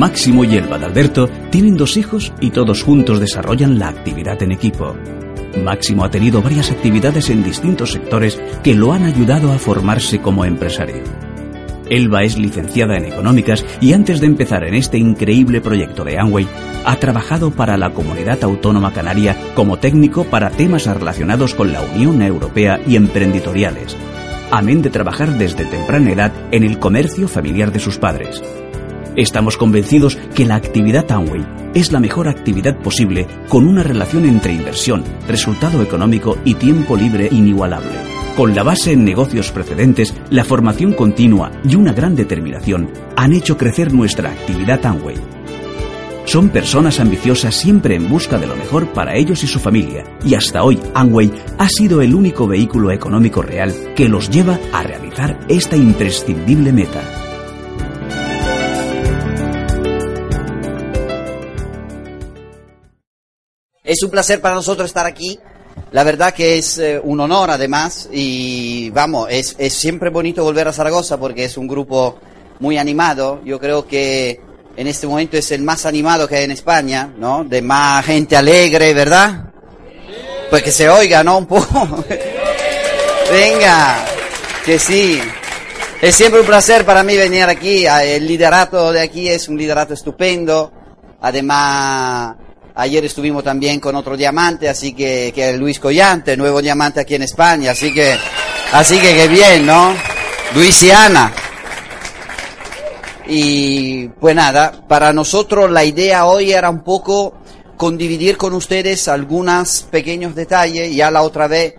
Máximo y Elba Alberto tienen dos hijos y todos juntos desarrollan la actividad en equipo. Máximo ha tenido varias actividades en distintos sectores que lo han ayudado a formarse como empresario. Elba es licenciada en económicas y antes de empezar en este increíble proyecto de Amway, ha trabajado para la Comunidad Autónoma Canaria como técnico para temas relacionados con la Unión Europea y emprendedoriales, amén de trabajar desde temprana edad en el comercio familiar de sus padres. Estamos convencidos que la actividad Amway es la mejor actividad posible con una relación entre inversión, resultado económico y tiempo libre inigualable. Con la base en negocios precedentes, la formación continua y una gran determinación han hecho crecer nuestra actividad Amway. Son personas ambiciosas siempre en busca de lo mejor para ellos y su familia, y hasta hoy Amway ha sido el único vehículo económico real que los lleva a realizar esta imprescindible meta. Es un placer para nosotros estar aquí. La verdad que es eh, un honor además y vamos, es, es siempre bonito volver a Zaragoza porque es un grupo muy animado. Yo creo que en este momento es el más animado que hay en España, ¿no? De más gente alegre, ¿verdad? Pues que se oiga, ¿no? Un poco. Venga, que sí. Es siempre un placer para mí venir aquí. El liderato de aquí es un liderato estupendo. Además, ayer estuvimos también con otro diamante, así que, que Luis Collante, nuevo diamante aquí en España. Así que, así que qué bien, ¿no? Luis y pues nada, para nosotros la idea hoy era un poco condividir con ustedes algunos pequeños detalles. Ya la otra vez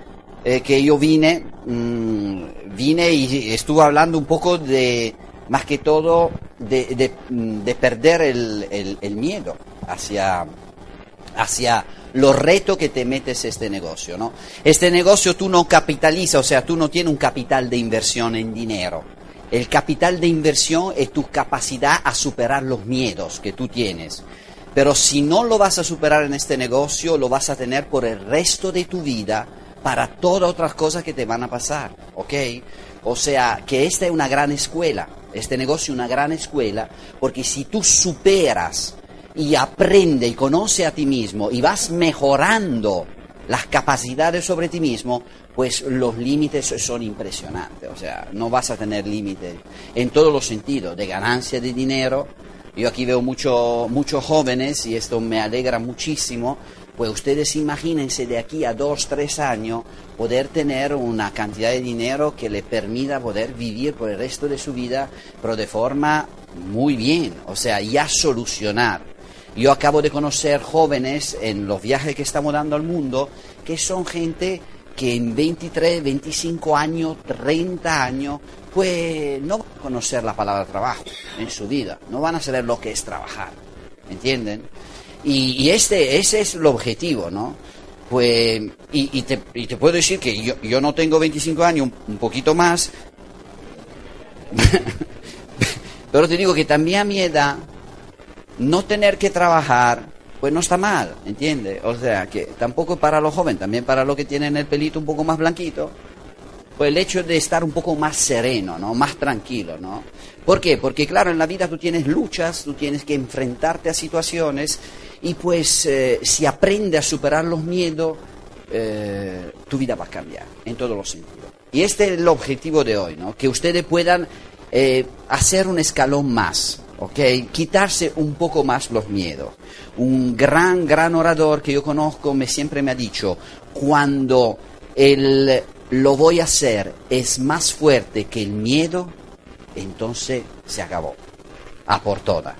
eh, que yo vine, mmm, vine y estuve hablando un poco de, más que todo, de, de perder el, miedo hacia, hacia los retos que te metes este negocio, ¿no? Este negocio tú no capitalizas, o sea, tú no tienes un capital de inversión en dinero. El capital de inversión es tu capacidad a superar los miedos que tú tienes. Pero si no lo vas a superar en este negocio, lo vas a tener por el resto de tu vida para todas otras cosas que te van a pasar, ¿ok? O sea, que esta es una gran escuela, este negocio es una gran escuela, porque si tú superas y aprendes y conoces a ti mismo y vas mejorando las capacidades sobre ti mismo, pues los límites son impresionantes. O sea, no vas a tener límites en todos los sentidos, de ganancia de dinero. Yo aquí veo muchos muchos jóvenes y esto me alegra muchísimo. Pues ustedes imagínense de aquí a dos, tres años poder tener una cantidad de dinero que le permita poder vivir por el resto de su vida, pero de forma muy bien, o sea, ya solucionar. Yo acabo de conocer jóvenes en los viajes que estamos dando al mundo que son gente que en 23, 25 años, 30 años, pues no van a conocer la palabra trabajo en su vida, no van a saber lo que es trabajar, ¿entienden? Y, este, ese es el objetivo, ¿no? Pues, y, y, te, y te, puedo decir que yo, yo, no tengo 25 años, un poquito más, pero te digo que también a mi edad, no tener que trabajar, pues no está mal, ¿entiendes? O sea, que tampoco para los jóvenes, también para los que tienen el pelito un poco más blanquito, pues el hecho de estar un poco más sereno, ¿no? Más tranquilo, ¿no? ¿Por qué? Porque claro, en la vida tú tienes luchas, tú tienes que enfrentarte a situaciones y pues eh, si aprendes a superar los miedos, eh, tu vida va a cambiar en todos los sentidos. Y este es el objetivo de hoy, ¿no? Que ustedes puedan eh, hacer un escalón más, ¿ok? Quitarse un poco más los miedos. Un gran, gran orador que yo conozco me, siempre me ha dicho, cuando el lo voy a hacer es más fuerte que el miedo, entonces se acabó. A por todas.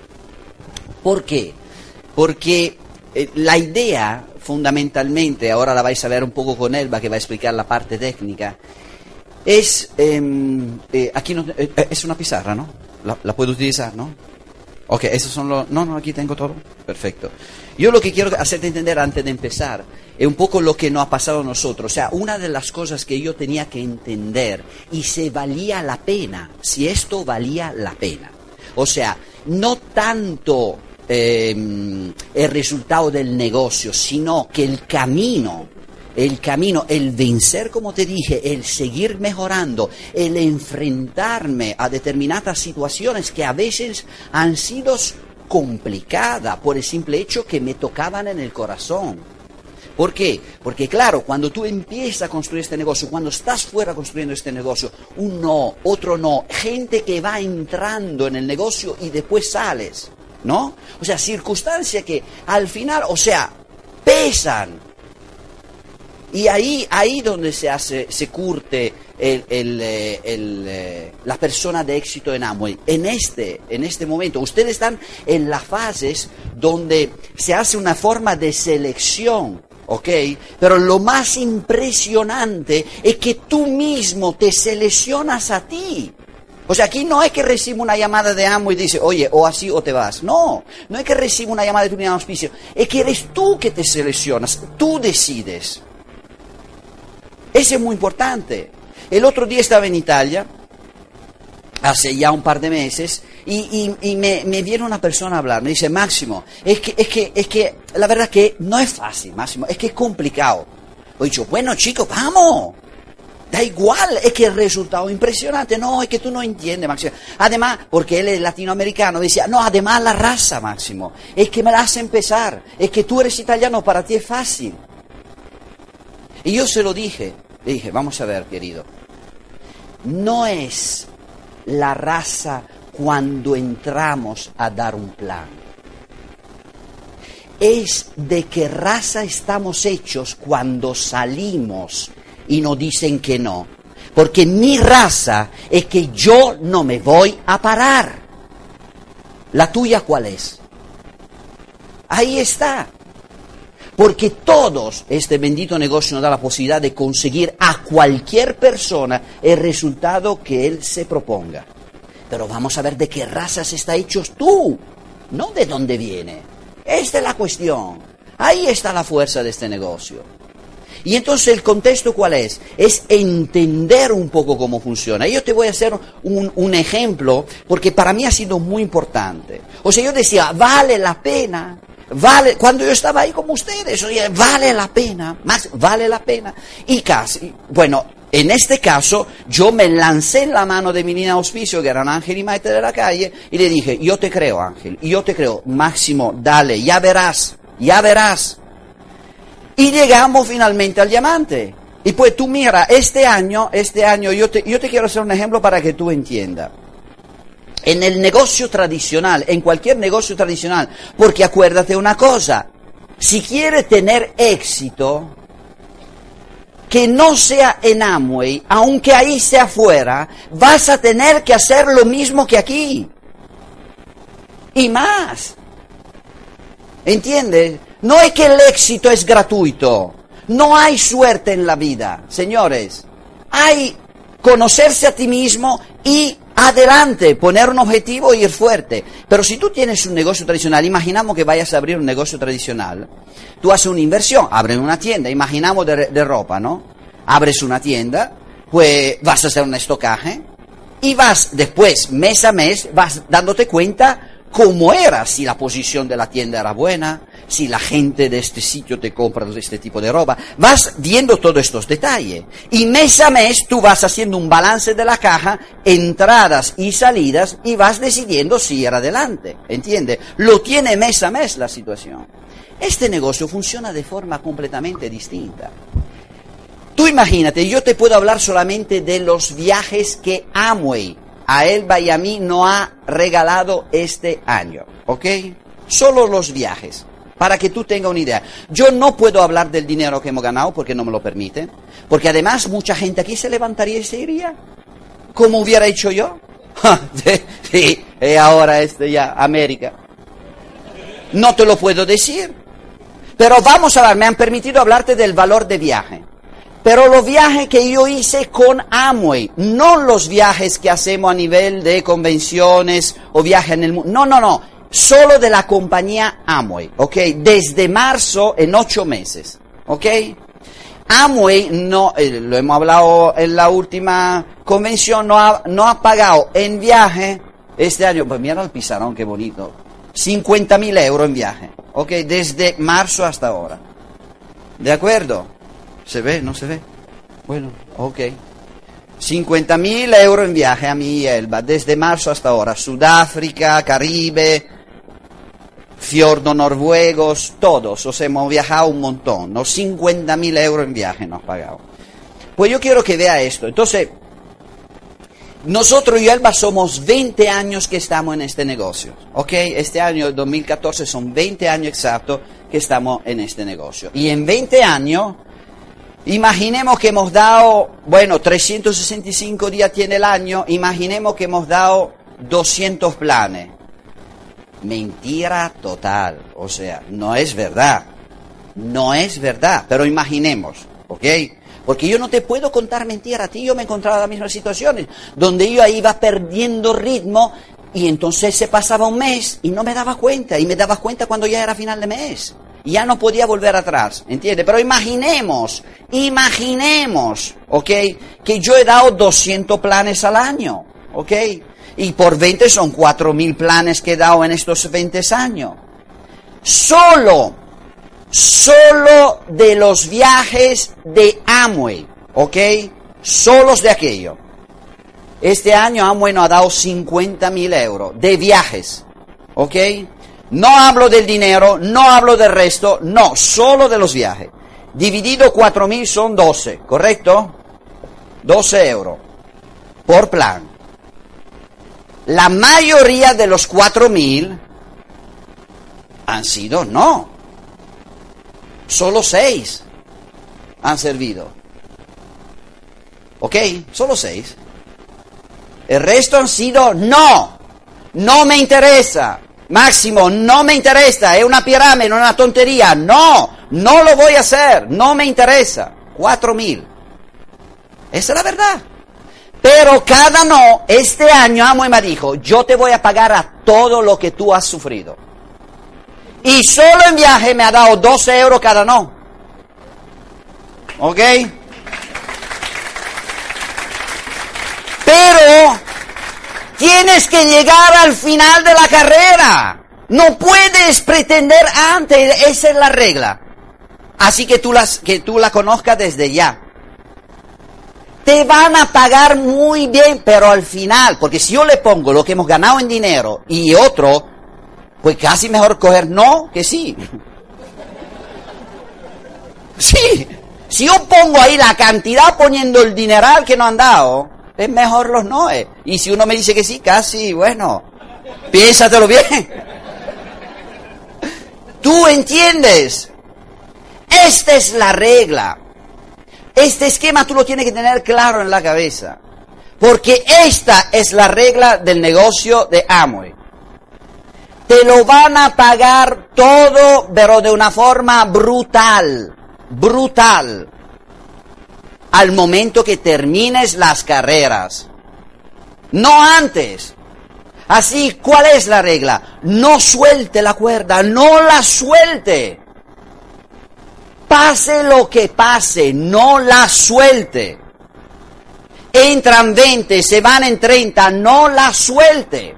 ¿Por qué? Porque eh, la idea, fundamentalmente, ahora la vais a ver un poco con Elba, que va a explicar la parte técnica, es, eh, eh, aquí no, es una pizarra, ¿no? La, la puedo utilizar, ¿no? Ok, esos son los... No, no, aquí tengo todo. Perfecto. Yo lo que quiero hacerte entender antes de empezar es un poco lo que nos ha pasado a nosotros. O sea, una de las cosas que yo tenía que entender y se valía la pena, si esto valía la pena. O sea, no tanto eh, el resultado del negocio, sino que el camino el camino, el vencer, como te dije, el seguir mejorando, el enfrentarme a determinadas situaciones que a veces han sido complicada por el simple hecho que me tocaban en el corazón. ¿Por qué? Porque claro, cuando tú empiezas a construir este negocio, cuando estás fuera construyendo este negocio, un no, otro no, gente que va entrando en el negocio y después sales, ¿no? O sea, circunstancias que al final, o sea, pesan. Y ahí, ahí donde se hace, se curte el, el, eh, el, eh, la persona de éxito en Amway. En este, en este momento, ustedes están en las fases donde se hace una forma de selección ¿ok? Pero lo más impresionante es que tú mismo te seleccionas a ti. O sea, aquí no es que recibo una llamada de amo y dice, oye, o así o te vas. No, no es que recibo una llamada de tu auspicio. Es que eres tú que te seleccionas, tú decides. Eso es muy importante. El otro día estaba en Italia, hace ya un par de meses, y, me, viene una persona a hablar, me dice, Máximo, es que, es que, es que, la verdad que no es fácil, Máximo, es que es complicado. He dicho, bueno chicos, vamos, da igual, es que el resultado es impresionante, no, es que tú no entiendes, Máximo. Además, porque él es latinoamericano, decía, no, además la raza, Máximo, es que me la hace empezar, es que tú eres italiano, para ti es fácil. Y yo se lo dije, le dije, vamos a ver, querido, no es la raza cuando entramos a dar un plan. Es de qué raza estamos hechos cuando salimos y nos dicen que no. Porque mi raza es que yo no me voy a parar. ¿La tuya cuál es? Ahí está. Porque todos, este bendito negocio nos da la posibilidad de conseguir a cualquier persona el resultado que él se proponga. Pero vamos a ver de qué razas está hecho tú, no de dónde viene. Esta es la cuestión. Ahí está la fuerza de este negocio. Y entonces el contexto cuál es? Es entender un poco cómo funciona. Yo te voy a hacer un, un, ejemplo porque para mí ha sido muy importante. O sea, yo decía, vale la pena. Vale, cuando yo estaba ahí como ustedes, vale la pena, más vale la pena. Y casi, bueno, en este caso, yo me lancé en la mano de mi niña auspicio, que era un ángel y maite de la calle, y le dije, yo te creo, ángel, yo te creo, Máximo, dale, ya verás, ya verás. Y llegamos finalmente al diamante. Y pues tú mira, este año, este año, yo te, yo te quiero hacer un ejemplo para que tú entiendas. En el negocio tradicional, en cualquier negocio tradicional, porque acuérdate una cosa, si quieres tener éxito, que no sea en Amway, aunque ahí sea afuera, vas a tener que hacer lo mismo que aquí. Y más. ¿Entiendes? No es que el éxito es gratuito. No hay suerte en la vida, señores. Hay conocerse a ti mismo y adelante, poner un objetivo y ir fuerte. Pero si tú tienes un negocio tradicional, imaginamos que vayas a abrir un negocio tradicional, tú haces una inversión, abres una tienda, imaginamos de, ropa, ¿no? Abres una tienda, pues vas a hacer un estocaje y vas después, mes a mes, vas dándote cuenta cómo era, si la posición de la tienda era buena, si la gente de este sitio te compra este tipo de ropa. Vas viendo todos estos detalles. Y mes a mes tú vas haciendo un balance de la caja, entradas y salidas, y vas decidiendo si ir adelante. ¿Entiendes? Lo tiene mes a mes la situación. Este negocio funciona de forma completamente distinta. Tú imagínate, yo te puedo hablar solamente de los viajes que Amway a Elba y a mí no ha regalado este año, ¿ok? Solo los viajes, para que tú tengas una idea. Yo no puedo hablar del dinero que hemos ganado porque no me lo permite, porque además mucha gente aquí se levantaría y se iría, como hubiera hecho yo. sí, y ahora este ya, América. No te lo puedo decir. Pero vamos a ver, me han permitido hablarte del valor de viaje. Pero los viajes que yo hice con Amway, no los viajes que hacemos a nivel de convenciones o viajes en el mundo, no, no, no, solo de la compañía Amway, ¿ok? Desde marzo en ocho meses, ¿ok? Amway, no, eh, lo hemos hablado en la última convención, no ha, no ha pagado en viaje este año, pues mira el pizarrón, qué bonito, 50 mil euros en viaje, ¿ok? Desde marzo hasta ahora. ¿De acuerdo? ¿Se ve? ¿No se ve? Bueno, ok. 50 mil euros en viaje a mi Elba, desde marzo hasta ahora. Sudáfrica, Caribe. Fiordos noruegos, todos, o sea, hemos viajado un montón, ¿no? 50 mil euros en viaje nos pagado. Pues yo quiero que vea esto. Entonces, nosotros y Elba somos 20 años que estamos en este negocio, ¿ok? Este año, 2014, son 20 años exactos que estamos en este negocio. Y en 20 años, imaginemos que hemos dado, bueno, 365 días tiene el año, imaginemos que hemos dado 200 planes. Mentira total, o sea, no es verdad, no es verdad, pero imaginemos, ¿ok? Porque yo no te puedo contar mentiras. A ti yo me he encontrado en las mismas situaciones, donde yo iba perdiendo ritmo y entonces se pasaba un mes y no me daba cuenta. Y me daba cuenta cuando ya era final de mes. Y ya no podía volver atrás, ¿entiendes? Pero imaginemos, imaginemos, ¿ok? Que yo he dado 200 planes al año, ¿ok? Y por 20 son 4.000 planes que he dado en estos 20 años. Solo solo de los viajes de Amway, ¿ok? Solos de aquello. Este año Amway nos ha dado 50 mil euros de viajes, ¿ok? No hablo del dinero, no hablo del resto, no, solo de los viajes. Dividido 4 mil son 12, ¿correcto? 12 euros por plan. La mayoría de los 4 mil han sido no, Solo seis han servido. ¿Ok? Solo seis. El resto han sido no. No me interesa. Máximo, no me interesa. Es una pirámide, una tontería. No, no lo voy a hacer. No me interesa. Cuatro mil. Esa es la verdad. Pero cada no, este año Amo y me dijo, yo te voy a pagar a todo lo que tú has sufrido. Y solo en viaje me ha dado 12 euros cada no. ¿Ok? Pero tienes que llegar al final de la carrera. No puedes pretender antes, esa es la regla. Así que tú, las, que tú la conozcas desde ya. Te van a pagar muy bien, pero al final, porque si yo le pongo lo que hemos ganado en dinero y otro, pues casi mejor coger no que sí. Sí, si yo pongo ahí la cantidad poniendo el dineral que no han dado, es mejor los noes. Y si uno me dice que sí, casi, bueno, piénsatelo bien. Tú entiendes. Esta es la regla. Este esquema tú lo tienes que tener claro en la cabeza. Porque esta es la regla del negocio de Amway te lo van a pagar todo, pero de una forma brutal, brutal, al momento que termines las carreras. No antes. Así, ¿cuál es la regla? No suelte la cuerda, no la suelte. Pase lo que pase, no la suelte. Entran 20, se van en 30, no la suelte.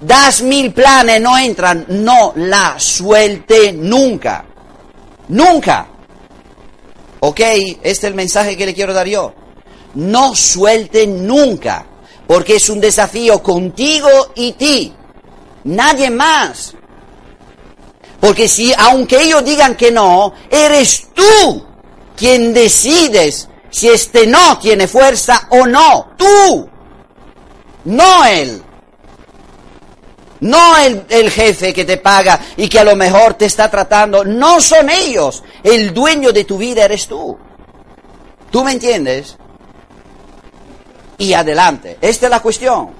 das mil planes, no entran, no la suelte nunca. Nunca. ¿Ok? Este es el mensaje que le quiero dar yo. No suelte nunca, porque es un desafío contigo y ti. Nadie más. Porque si, aunque ellos digan que no, eres tú quien decides si este no tiene fuerza o no. Tú. No él. No el, jefe que te paga y que a lo mejor te está tratando. No son ellos. El dueño de tu vida eres tú. ¿Tú me entiendes? Y adelante. Esta es la cuestión.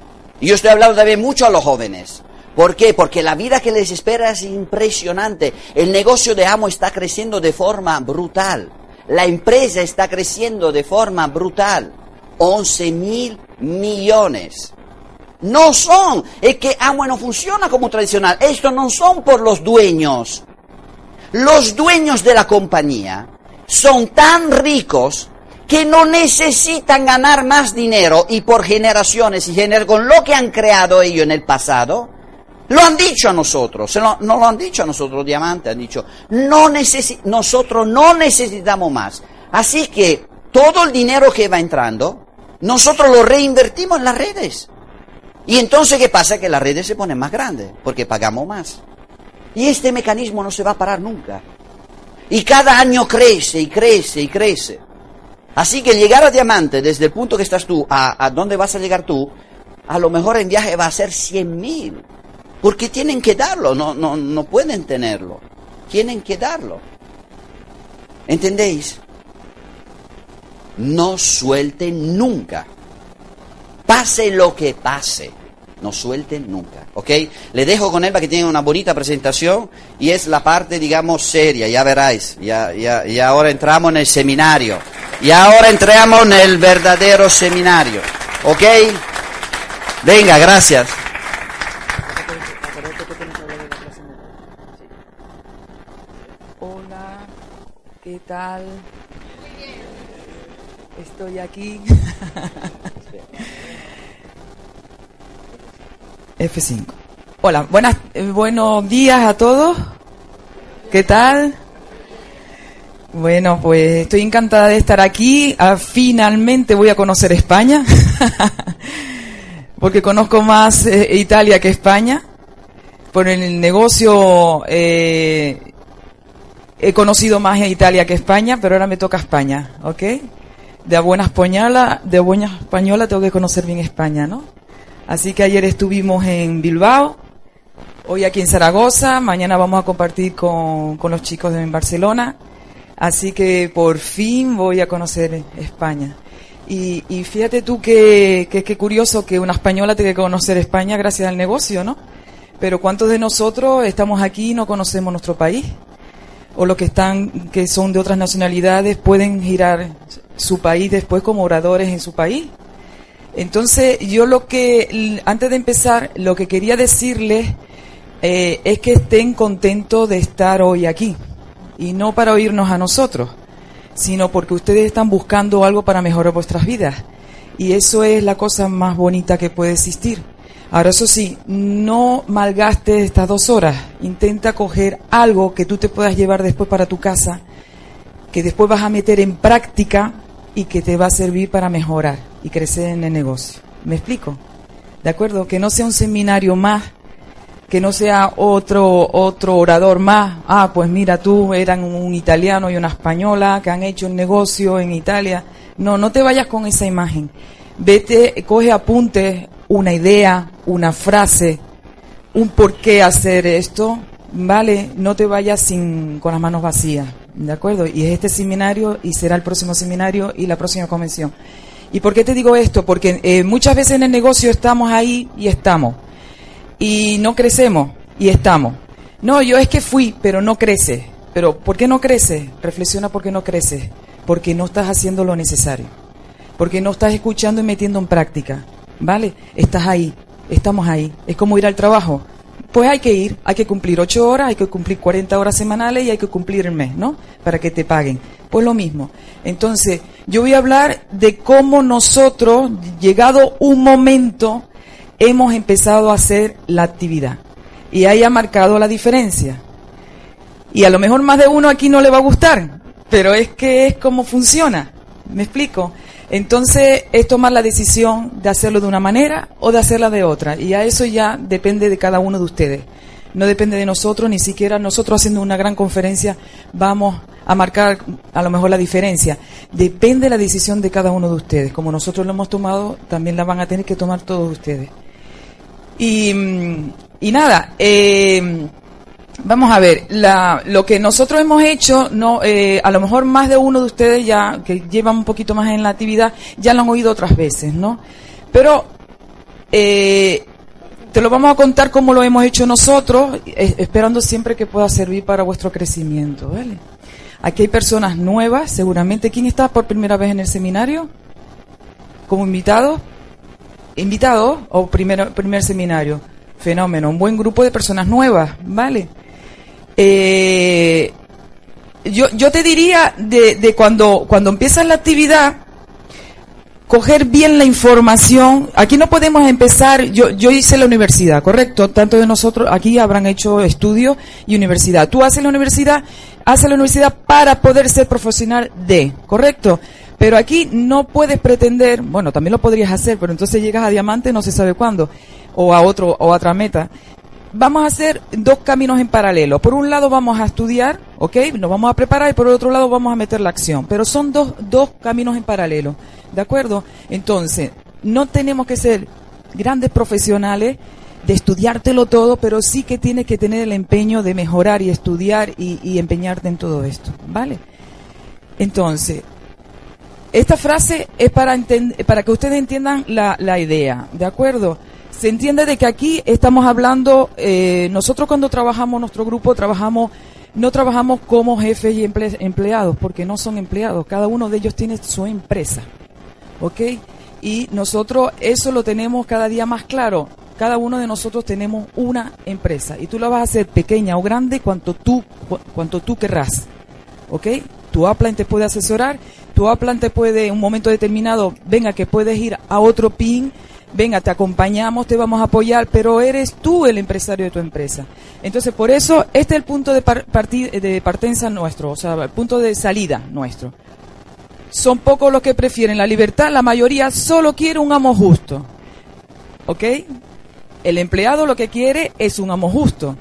Y yo estoy hablando también mucho a los jóvenes. ¿Por qué? Porque la vida que les espera es impresionante. El negocio de Amo está creciendo de forma brutal. La empresa está creciendo de forma brutal. 11 mil millones. No son. Es que Amway no funciona como tradicional. Estos no son por los dueños. Los dueños de la compañía son tan ricos que no necesitan ganar más dinero y por generaciones y generar con lo que han creado ellos en el pasado, lo han dicho a nosotros, no lo han dicho a nosotros, Diamante, han dicho, no nosotros no necesitamos más. Así que todo el dinero que va entrando, nosotros lo reinvertimos en las redes. Y entonces, ¿qué pasa? Que las redes se ponen más grandes, porque pagamos más. Y este mecanismo no se va a parar nunca. Y cada año crece y crece y crece. Así que llegar a diamante desde el punto que estás tú a, a dónde vas a llegar tú, a lo mejor en viaje va a ser 100 mil. Porque tienen que darlo, no, no, no pueden tenerlo. Tienen que darlo. ¿Entendéis? No suelten nunca. Pase lo que pase. No suelten nunca. ¿Ok? Le dejo con él para que tenga una bonita presentación y es la parte, digamos, seria. Ya veráis. Ya, ya, y ahora entramos en el seminario. Y ahora entramos en el verdadero seminario. ¿Ok? Venga, gracias. Hola, ¿qué tal? Estoy aquí. F5. Hola, buenas, eh, buenos días a todos. ¿Qué tal? Bueno, pues estoy encantada de estar aquí. Ah, finalmente voy a conocer España. Porque conozco más eh, Italia que España. Por el negocio eh, he conocido más Italia que España, pero ahora me toca España, ¿ok? De buena española, de buena española tengo que conocer bien España, ¿no? Así que ayer estuvimos en Bilbao, hoy aquí en Zaragoza, mañana vamos a compartir con, con los chicos de Barcelona. Así que por fin voy a conocer España. Y, y fíjate tú que, que, curioso que una española tiene que conocer España gracias al negocio, ¿no? Pero ¿cuántos de nosotros estamos aquí y no conocemos nuestro país? O los que están, que son de otras nacionalidades, pueden girar su país después como oradores en su país. Entonces, yo lo que, antes de empezar, lo que quería decirles eh, es que estén contentos de estar hoy aquí. Y no para oírnos a nosotros, sino porque ustedes están buscando algo para mejorar vuestras vidas. Y eso es la cosa más bonita que puede existir. Ahora, eso sí, no malgastes estas dos horas. Intenta coger algo que tú te puedas llevar después para tu casa, que después vas a meter en práctica y que te va a servir para mejorar y crecer en el negocio. ¿Me explico? ¿De acuerdo? Que no sea un seminario más, que no sea otro otro orador más. Ah, pues mira, tú eran un italiano y una española que han hecho un negocio en Italia. No, no te vayas con esa imagen. Vete, coge apuntes, una idea, una frase, un por qué hacer esto, ¿vale? No te vayas sin, con las manos vacías, ¿de acuerdo? Y es este seminario y será el próximo seminario y la próxima convención. ¿Y por qué te digo esto? Porque eh, muchas veces en el negocio estamos ahí y estamos. Y no crecemos y estamos. No, yo es que fui, pero no crece. Pero ¿por qué no crece? Reflexiona por qué no crece. Porque no estás haciendo lo necesario. Porque no estás escuchando y metiendo en práctica. ¿Vale? Estás ahí. Estamos ahí. Es como ir al trabajo. Pues hay que ir, hay que cumplir ocho horas, hay que cumplir 40 horas semanales y hay que cumplir el mes, ¿no? Para que te paguen. Pues lo mismo. Entonces, yo voy a hablar de cómo nosotros, llegado un momento, hemos empezado a hacer la actividad. Y ahí ha marcado la diferencia. Y a lo mejor más de uno aquí no le va a gustar, pero es que es como funciona. ¿Me explico? Entonces es tomar la decisión de hacerlo de una manera o de hacerla de otra. Y a eso ya depende de cada uno de ustedes. No depende de nosotros, ni siquiera nosotros haciendo una gran conferencia vamos a marcar a lo mejor la diferencia. Depende de la decisión de cada uno de ustedes. Como nosotros lo hemos tomado, también la van a tener que tomar todos ustedes. Y, y nada, eh, Vamos a ver, la, lo que nosotros hemos hecho, no, eh, a lo mejor más de uno de ustedes ya, que llevan un poquito más en la actividad, ya lo han oído otras veces, ¿no? Pero, eh, te lo vamos a contar como lo hemos hecho nosotros, esperando siempre que pueda servir para vuestro crecimiento, ¿vale? Aquí hay personas nuevas, seguramente. ¿Quién está por primera vez en el seminario? ¿Como invitado? ¿Invitado o primer, primer seminario? Fenómeno, un buen grupo de personas nuevas, ¿vale? Eh, yo, yo te diría de, cuando, cuando empiezas la actividad, coger bien la información. Aquí no podemos empezar, yo, yo hice la universidad, ¿correcto? Tanto de nosotros aquí habrán hecho estudio y universidad. Tú haces la universidad, haces la universidad para poder ser profesional de, ¿correcto? Pero aquí no puedes pretender, bueno, también lo podrías hacer, pero entonces llegas a diamante no se sabe cuándo, o a otro, o a otra meta. Vamos a hacer dos caminos en paralelo. Por un lado vamos a estudiar, ¿ok? Nos vamos a preparar y por el otro lado vamos a meter la acción. Pero son dos, dos caminos en paralelo. ¿De acuerdo? Entonces, no tenemos que ser grandes profesionales de estudiártelo todo, pero sí que tienes que tener el empeño de mejorar y estudiar y, y empeñarte en todo esto, ¿vale? Entonces, esta frase es para, para que ustedes entiendan la, la, idea, ¿de acuerdo? Se entiende de que aquí estamos hablando, eh, nosotros cuando trabajamos, nuestro grupo trabajamos, no trabajamos como jefes y emple, empleados, porque no son empleados, cada uno de ellos tiene su empresa, ¿ok? Y nosotros eso lo tenemos cada día más claro. Cada uno de nosotros tenemos una empresa y tú la vas a hacer pequeña o grande cuanto tú, cuanto tú querrás, ¿ok? Tu upline te puede asesorar tu Aplan te puede, en un momento determinado, venga que puedes ir a otro PIN, venga, te acompañamos, te vamos a apoyar, pero eres tú el empresario de tu empresa. Entonces, por eso, este es el punto de, de partenza nuestro, o sea, el punto de salida nuestro. Son pocos los que prefieren la libertad, la mayoría solo quiere un amo justo. ¿Ok? El empleado lo que quiere es un amo justo,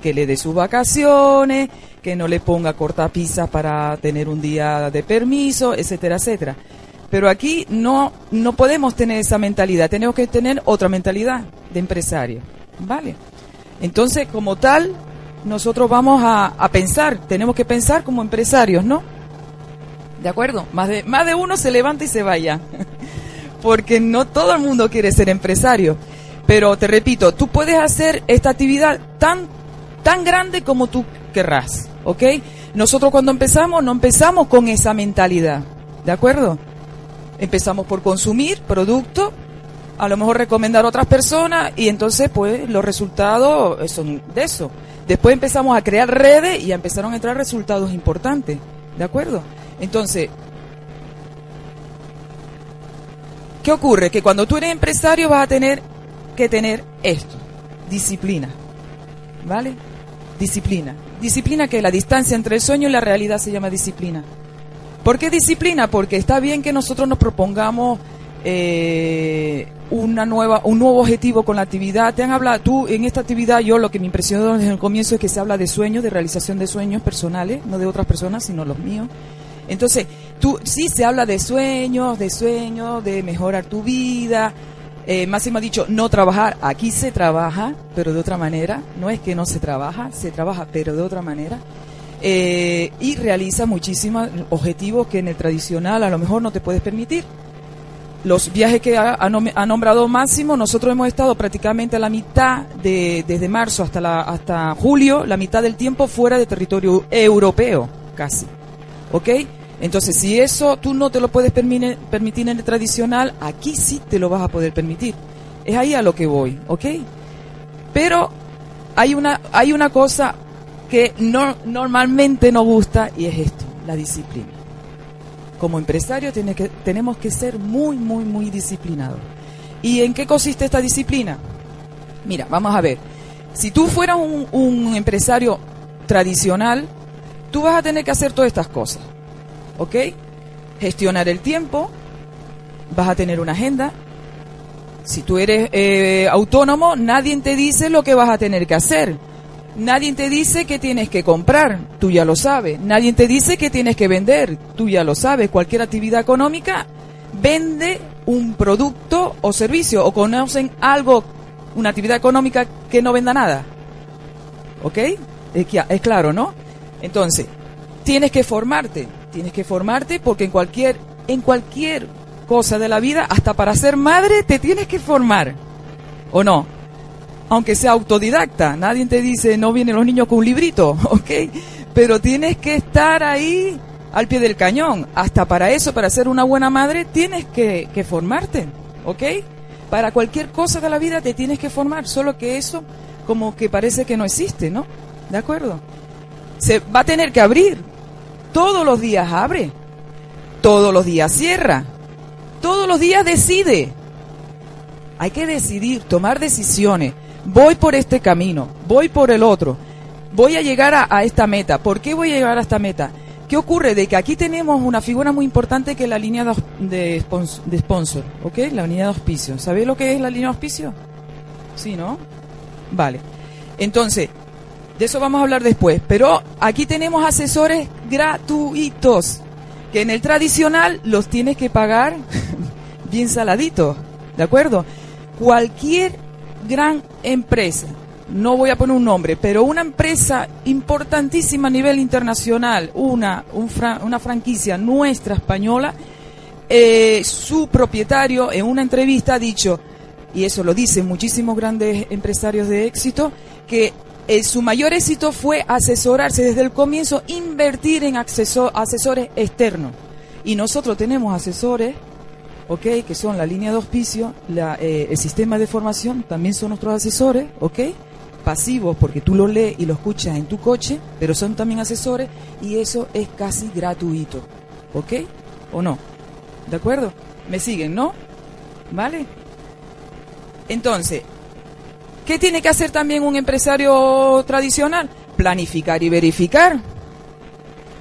que le dé sus vacaciones, que no le ponga cortapisas para tener un día de permiso, etcétera, etcétera. Pero aquí no, no podemos tener esa mentalidad, tenemos que tener otra mentalidad de empresario, ¿vale? Entonces, como tal, nosotros vamos a, a pensar, tenemos que pensar como empresarios, ¿no? ¿De acuerdo? Más de, más de uno se levanta y se vaya, porque no todo el mundo quiere ser empresario. Pero te repito, tú puedes hacer esta actividad tan, tan grande como tú querrás. ¿ok? Nosotros cuando empezamos no empezamos con esa mentalidad, ¿de acuerdo? Empezamos por consumir producto, a lo mejor recomendar a otras personas y entonces pues los resultados son de eso. Después empezamos a crear redes y empezaron a entrar resultados importantes, ¿de acuerdo? Entonces, ¿qué ocurre? Que cuando tú eres empresario vas a tener que tener esto, disciplina, ¿vale? Disciplina. Disciplina que la distancia entre el sueño y la realidad se llama disciplina. ¿Por qué disciplina? Porque está bien que nosotros nos propongamos eh, una nueva, un nuevo objetivo con la actividad. Te han hablado, tú en esta actividad, yo lo que me impresionó desde el comienzo es que se habla de sueños, de realización de sueños personales, no de otras personas, sino los míos. Entonces, tú sí se habla de sueños, de sueños, de mejorar tu vida, eh, Máximo ha dicho no trabajar. Aquí se trabaja, pero de otra manera. No es que no se trabaja, se trabaja, pero de otra manera. Eh, y realiza muchísimos objetivos que en el tradicional a lo mejor no te puedes permitir. Los viajes que ha, nombrado Máximo, nosotros hemos estado prácticamente a la mitad, de, desde marzo hasta, hasta julio, la mitad del tiempo fuera de territorio europeo, casi. ¿Ok? Entonces, si eso tú no te lo puedes permitir en el tradicional, aquí sí te lo vas a poder permitir. Es ahí a lo que voy, ¿ok? Pero hay una, hay una cosa que no, normalmente no gusta y es esto, la disciplina. Como empresario tiene que, tenemos que ser muy, muy, muy disciplinados. ¿Y en qué consiste esta disciplina? Mira, vamos a ver. Si tú fueras un, un empresario tradicional, tú vas a tener que hacer todas estas cosas. ¿ok? Gestionar el tiempo, vas a tener una agenda. Si tú eres eh, autónomo, nadie te dice lo que vas a tener que hacer. Nadie te dice que tienes que comprar, tú ya lo sabes. Nadie te dice que tienes que vender, tú ya lo sabes. Cualquier actividad económica vende un producto o servicio o conocen algo, una actividad económica que no venda nada. ¿Ok? Es, es claro, ¿no? Entonces, tienes que formarte. Tienes que formarte porque en cualquier, en cualquier cosa de la vida, hasta para ser madre, te tienes que formar. ¿O no? Aunque sea autodidacta, nadie te dice no vienen los niños con un librito, ¿ok? Pero tienes que estar ahí al pie del cañón. Hasta para eso, para ser una buena madre, tienes que, que formarte, ¿ok? Para cualquier cosa de la vida te tienes que formar, solo que eso como que parece que no existe, ¿no? ¿De acuerdo? Se va a tener que abrir, todos los días abre, todos los días cierra, todos los días decide. Hay que decidir, tomar decisiones. Voy por este camino, voy por el otro, voy a llegar a, esta meta. ¿Por qué voy a llegar a esta meta? ¿qué ocurre? De que aquí tenemos una figura muy importante que es la línea de, de, sponsor, ¿ok? La línea de auspicio. ¿Sabéis lo que es la línea de auspicio? Sí, ¿no? Vale. Entonces, de eso vamos a hablar después. Pero aquí tenemos asesores gratuitos, que en el tradicional los tienes que pagar bien saladitos, ¿de acuerdo? Cualquier gran empresa, no voy a poner un nombre, pero una empresa importantísima a nivel internacional, una, una franquicia nuestra española, eh, su propietario en una entrevista ha dicho, y eso lo dicen muchísimos grandes empresarios de éxito, que eh, su mayor éxito fue asesorarse desde el comienzo, invertir en asesores externos. Y nosotros tenemos asesores, ¿ok? Que son la línea de auspicio, eh, el sistema de formación, también son nuestros asesores, ¿ok? Pasivos, porque tú lo lees y lo escuchas en tu coche, pero son también asesores y eso es casi gratuito, ¿ok? ¿O no? ¿De acuerdo? ¿Me siguen, no? ¿Vale? Entonces, ¿qué tiene que hacer también un empresario tradicional? Planificar y verificar.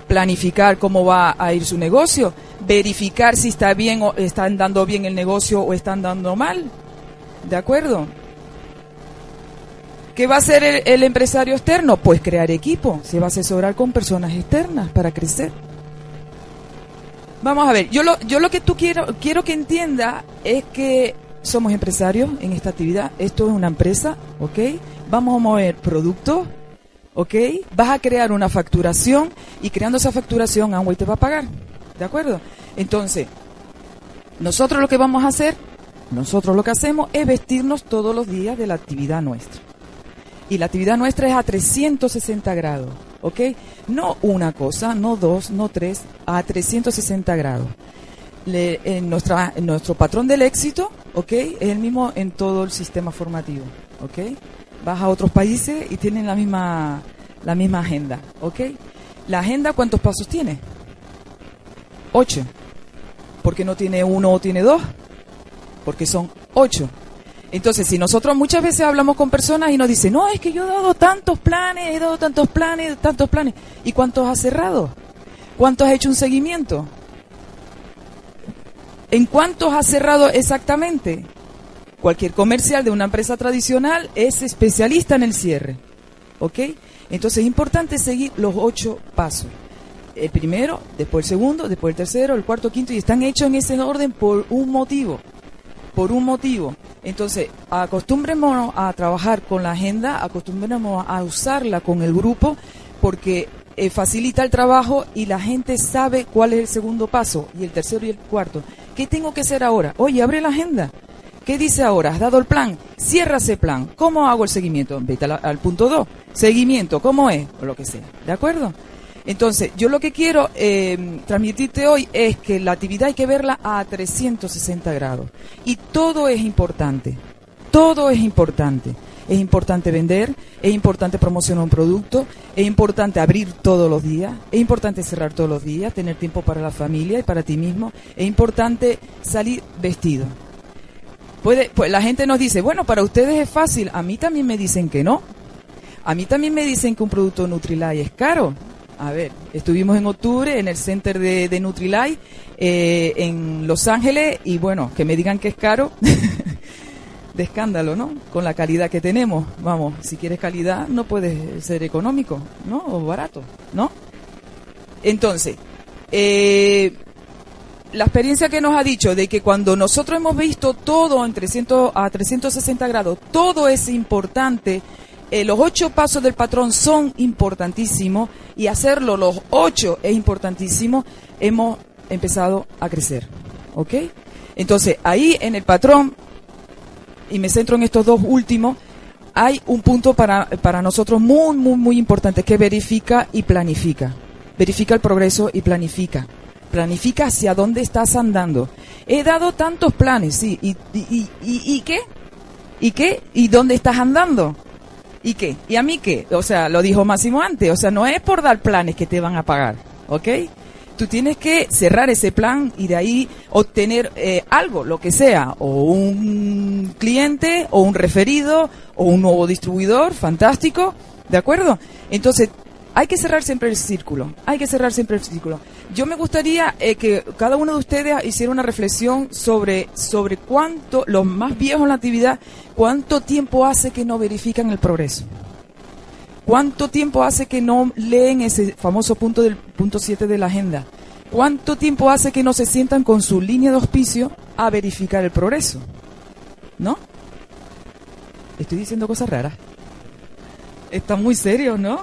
Planificar cómo va a ir su negocio, verificar si está bien o están dando bien el negocio o están dando mal. ¿De acuerdo? ¿Qué va a hacer el, empresario externo? Pues crear equipo. Se va a asesorar con personas externas para crecer. Vamos a ver, yo lo, yo lo que tú quiero, quiero que entienda es que somos empresarios en esta actividad. Esto es una empresa, ¿ok? Vamos a mover productos, ¿ok? Vas a crear una facturación y creando esa facturación Amway te va a pagar, ¿de acuerdo? Entonces, nosotros lo que vamos a hacer, nosotros lo que hacemos es vestirnos todos los días de la actividad nuestra. Y la actividad nuestra es a 360 grados, ¿ok? No una cosa, no dos, no tres, a 360 grados en, nuestro patrón del éxito, ¿ok? Es el mismo en todo el sistema formativo, ¿ok? Vas a otros países y tienen la misma, la misma agenda, ¿ok? La agenda, ¿cuántos pasos tiene? Ocho. ¿Por qué no tiene uno o tiene dos? Porque son ocho. Entonces, si nosotros muchas veces hablamos con personas y nos dicen, no, es que yo he dado tantos planes, he dado tantos planes, tantos planes. ¿Y cuántos has cerrado? ¿Cuántos has hecho un seguimiento? ¿En cuántos ha cerrado exactamente? Cualquier comercial de una empresa tradicional es especialista en el cierre. ¿Ok? Entonces es importante seguir los ocho pasos. El primero, después el segundo, después el tercero, el cuarto, quinto, y están hechos en ese orden por un motivo. Por un motivo. Entonces, acostumbrémonos a trabajar con la agenda, acostumbrémonos a usarla con el grupo, porque eh, facilita el trabajo y la gente sabe cuál es el segundo paso, y el tercero y el cuarto. ¿Qué tengo que hacer ahora? Oye, abre la agenda. ¿Qué dice ahora? ¿Has dado el plan? Cierra ese plan. ¿Cómo hago el seguimiento? Vete al, punto 2. Seguimiento, ¿cómo es? O lo que sea. ¿De acuerdo? Entonces, yo lo que quiero eh, transmitirte hoy es que la actividad hay que verla a 360 grados. Y todo es importante. Todo es importante. Es importante vender, es importante promocionar un producto, es importante abrir todos los días, es importante cerrar todos los días, tener tiempo para la familia y para ti mismo, es importante salir vestido. Puede, pues la gente nos dice, bueno, para ustedes es fácil, a mí también me dicen que no. A mí también me dicen que un producto Nutrilite es caro. A ver, estuvimos en octubre en el center de, de Nutrilite eh, en Los Ángeles y bueno, que me digan que es caro. de escándalo, ¿no? Con la calidad que tenemos. Vamos, si quieres calidad no puedes ser económico, ¿no? O barato, ¿no? Entonces, eh, la experiencia que nos ha dicho de que cuando nosotros hemos visto todo en 300 a 360 grados, todo es importante, eh, los ocho pasos del patrón son importantísimos y hacerlo los ocho es importantísimo, hemos empezado a crecer, ¿ok? Entonces, ahí en el patrón y me centro en estos dos últimos, hay un punto para, para nosotros muy, muy, muy importante que verifica y planifica. Verifica el progreso y planifica. Planifica hacia dónde estás andando. He dado tantos planes, sí. ¿Y, y, y, y qué? ¿Y qué? ¿Y dónde estás andando? ¿Y qué? ¿Y a mí qué? O sea, lo dijo Máximo antes. O sea, no es por dar planes que te van a pagar. ¿Ok? tú tienes que cerrar ese plan y de ahí obtener eh, algo, lo que sea, o un cliente, o un referido, o un nuevo distribuidor, fantástico, ¿de acuerdo? Entonces, hay que cerrar siempre el círculo, hay que cerrar siempre el círculo. Yo me gustaría eh, que cada uno de ustedes hiciera una reflexión sobre, sobre cuánto, los más viejos en la actividad, cuánto tiempo hace que no verifican el progreso. ¿Cuánto tiempo hace que no leen ese famoso punto del punto 7 de la agenda? ¿Cuánto tiempo hace que no se sientan con su línea de auspicio a verificar el progreso? ¿No? Estoy diciendo cosas raras. Está muy serio, ¿no?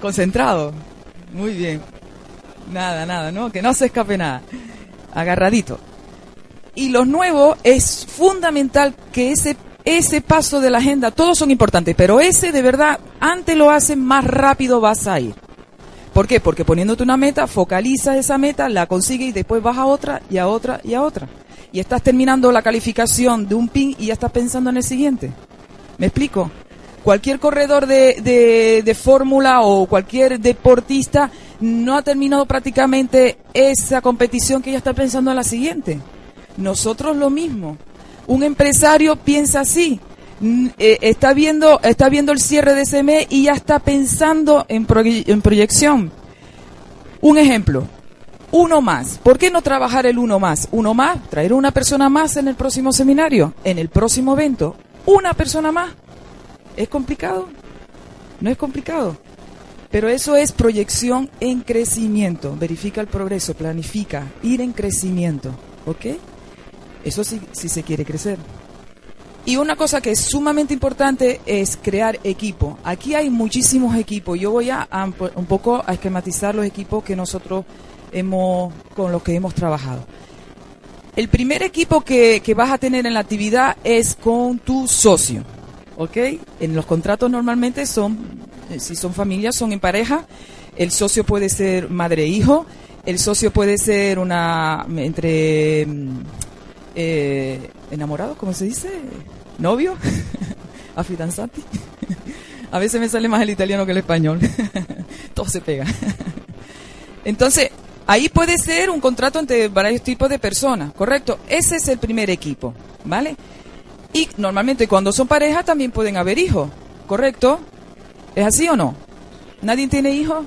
Concentrado. Muy bien. Nada, nada, ¿no? Que no se escape nada. Agarradito. Y lo nuevo es fundamental que ese, ese paso de la agenda, todos son importantes, pero ese de verdad, antes lo hacen, más rápido vas a ir. ¿Por qué? Porque poniéndote una meta, focaliza esa meta, la consigue y después vas a otra y a otra y a otra. Y estás terminando la calificación de un pin y ya estás pensando en el siguiente. ¿Me explico? Cualquier corredor de, de, fórmula o cualquier deportista no ha terminado prácticamente esa competición que ya está pensando en la siguiente. Nosotros lo mismo. Un empresario piensa así. Eh, está viendo, está viendo el cierre de ese mes y ya está pensando en, en proyección. Un ejemplo, uno más. ¿Por qué no trabajar el uno más? Uno más, traer una persona más en el próximo seminario, en el próximo evento. Una persona más. ¿Es complicado? No es complicado. Pero eso es proyección en crecimiento. Verifica el progreso, planifica, ir en crecimiento. ¿Ok? Eso sí, si se quiere crecer. Y una cosa que es sumamente importante es crear equipo. Aquí hay muchísimos equipos. Yo voy a, un poco a esquematizar los equipos que nosotros hemos, con los que hemos trabajado. El primer equipo que, que vas a tener en la actividad es con tu socio. ¿Ok? En los contratos normalmente son, eh, si son familias, son en pareja. El socio puede ser madre e hijo. El socio puede ser una entre mm, eh, enamorado, ¿cómo se dice? Novio, afidanzati. A veces me sale más el italiano que el español. Todo se pega. Entonces, ahí puede ser un contrato entre varios tipos de personas, ¿correcto? Ese es el primer equipo, ¿vale? Y normalmente cuando son parejas también pueden haber hijos, ¿correcto? ¿Es así o no? ¿Nadie tiene hijos?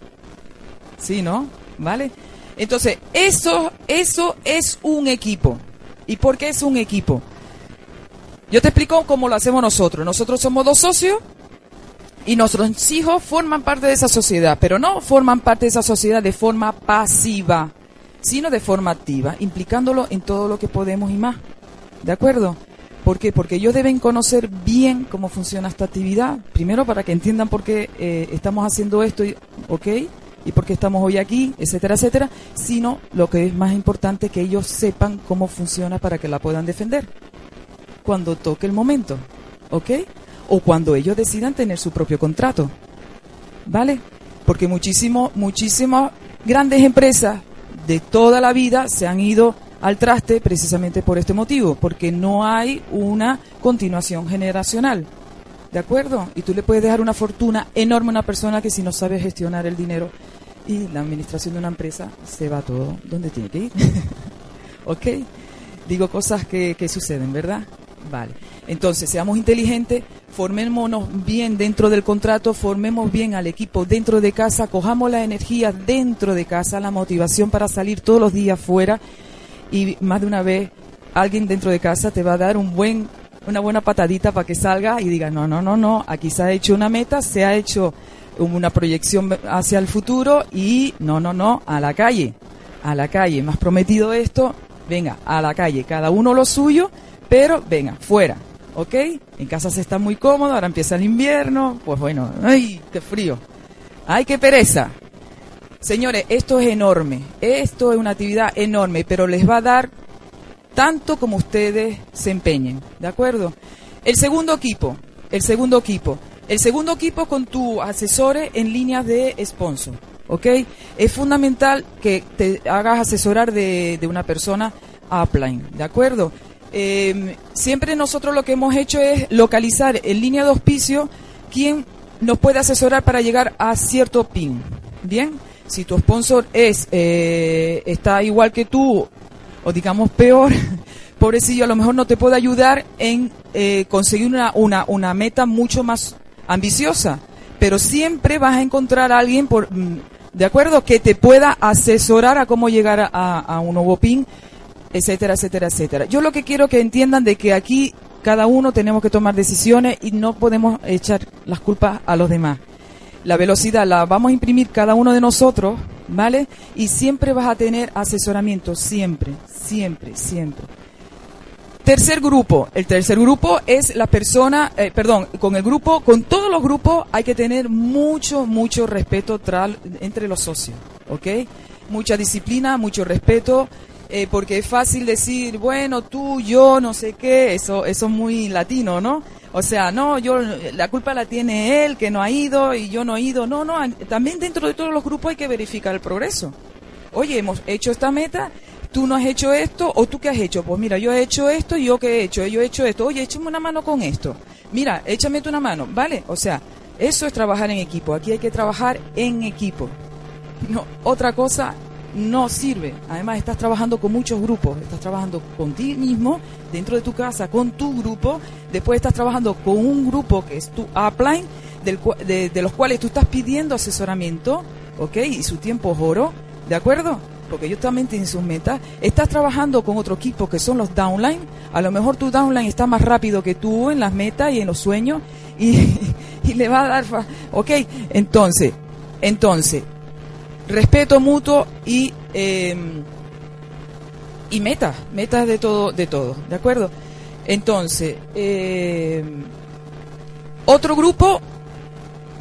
Sí, ¿no? ¿Vale? Entonces, eso, eso es un equipo. ¿Y por qué es un equipo? Yo te explico cómo lo hacemos nosotros. Nosotros somos dos socios y nuestros hijos forman parte de esa sociedad, pero no forman parte de esa sociedad de forma pasiva, sino de forma activa, implicándolo en todo lo que podemos y más. ¿De acuerdo? ¿Por qué? Porque ellos deben conocer bien cómo funciona esta actividad, primero para que entiendan por qué eh, estamos haciendo esto, ¿ok? Y por qué estamos hoy aquí, etcétera, etcétera, sino lo que es más importante, que ellos sepan cómo funciona para que la puedan defender cuando toque el momento, ¿ok? O cuando ellos decidan tener su propio contrato, ¿vale? Porque muchísimo, muchísimas grandes empresas de toda la vida se han ido al traste precisamente por este motivo, porque no hay una continuación generacional. ¿De acuerdo? Y tú le puedes dejar una fortuna enorme a una persona que si no sabe gestionar el dinero y la administración de una empresa, se va todo donde tiene que ir. ¿Ok? Digo cosas que, que suceden, ¿verdad? Vale. Entonces, seamos inteligentes, formémonos bien dentro del contrato, formemos bien al equipo dentro de casa, cojamos la energía dentro de casa, la motivación para salir todos los días fuera y más de una vez alguien dentro de casa te va a dar un buen, una buena patadita para que salga y diga, no, no, no, no, aquí se ha hecho una meta, se ha hecho una proyección hacia el futuro y no, no, no, a la calle, a la calle, me has prometido esto, venga, a la calle, cada uno lo suyo, pero venga, fuera, ¿ok? En casa se está muy cómodo, ahora empieza el invierno, pues bueno, ¡ay, qué frío! ¡Ay, qué pereza! Señores, esto es enorme, esto es una actividad enorme, pero les va a dar tanto como ustedes se empeñen, ¿de acuerdo? El segundo equipo, el segundo equipo, el segundo equipo con tu asesores en líneas de sponsor, ¿ok? Es fundamental que te hagas asesorar de, una persona upline, ¿de acuerdo? Em, siempre nosotros lo que hemos hecho es localizar en línea de auspicio quién nos puede asesorar para llegar a cierto pin, ¿bien? Si tu sponsor es eh, está igual que tú o digamos peor, pobrecillo, a lo mejor no te puede ayudar en eh, conseguir una, una, una meta mucho más ambiciosa. pero siempre vas a encontrar a alguien por, mm, de acuerdo, que te pueda asesorar a cómo llegar a, a un nuevo PIN, etcétera, etcétera, etcétera. Yo lo que quiero que entiendan de que aquí cada uno tenemos que tomar decisiones y no podemos echar las culpas a los demás. La velocidad la vamos a imprimir cada uno de nosotros, ¿vale? Y siempre vas a tener asesoramiento, siempre, siempre, siempre. Tercer grupo. El tercer grupo es la persona, eh, perdón, con el grupo, con todos los grupos hay que tener mucho, mucho respeto entre los socios, ¿ok? Mucha disciplina, mucho respeto, eh, porque es fácil decir, bueno, tú, yo, no sé qué, eso, eso es muy latino, ¿no? O sea, no, yo, la culpa la tiene él, que no ha ido y yo no he ido. No, no, también dentro de todos los grupos hay que verificar el progreso. Oye, hemos hecho esta meta tú no has hecho esto o tú qué has hecho. Pues mira, yo he hecho esto y yo qué he hecho. Yo he hecho esto. Oye, échame una mano con esto. Mira, échame tú una mano. ¿Vale? O sea, eso es trabajar en equipo. Aquí hay que trabajar en equipo. No, otra cosa no sirve. Además, estás trabajando con muchos grupos. Estás trabajando con ti mismo, dentro de tu casa, con tu grupo. Después estás trabajando con un grupo que es tu upline, del, de, de los cuales tú estás pidiendo asesoramiento, ¿ok? Y su tiempo es oro, ¿de acuerdo? porque ellos también tienen sus metas, estás trabajando con otro equipo que son los downline, a lo mejor tu downline está más rápido que tú en las metas y en los sueños y, le va a dar... Ok, entonces, entonces, respeto mutuo y... Em, y metas, metas de todo, de todo, ¿de acuerdo? Entonces, em, otro grupo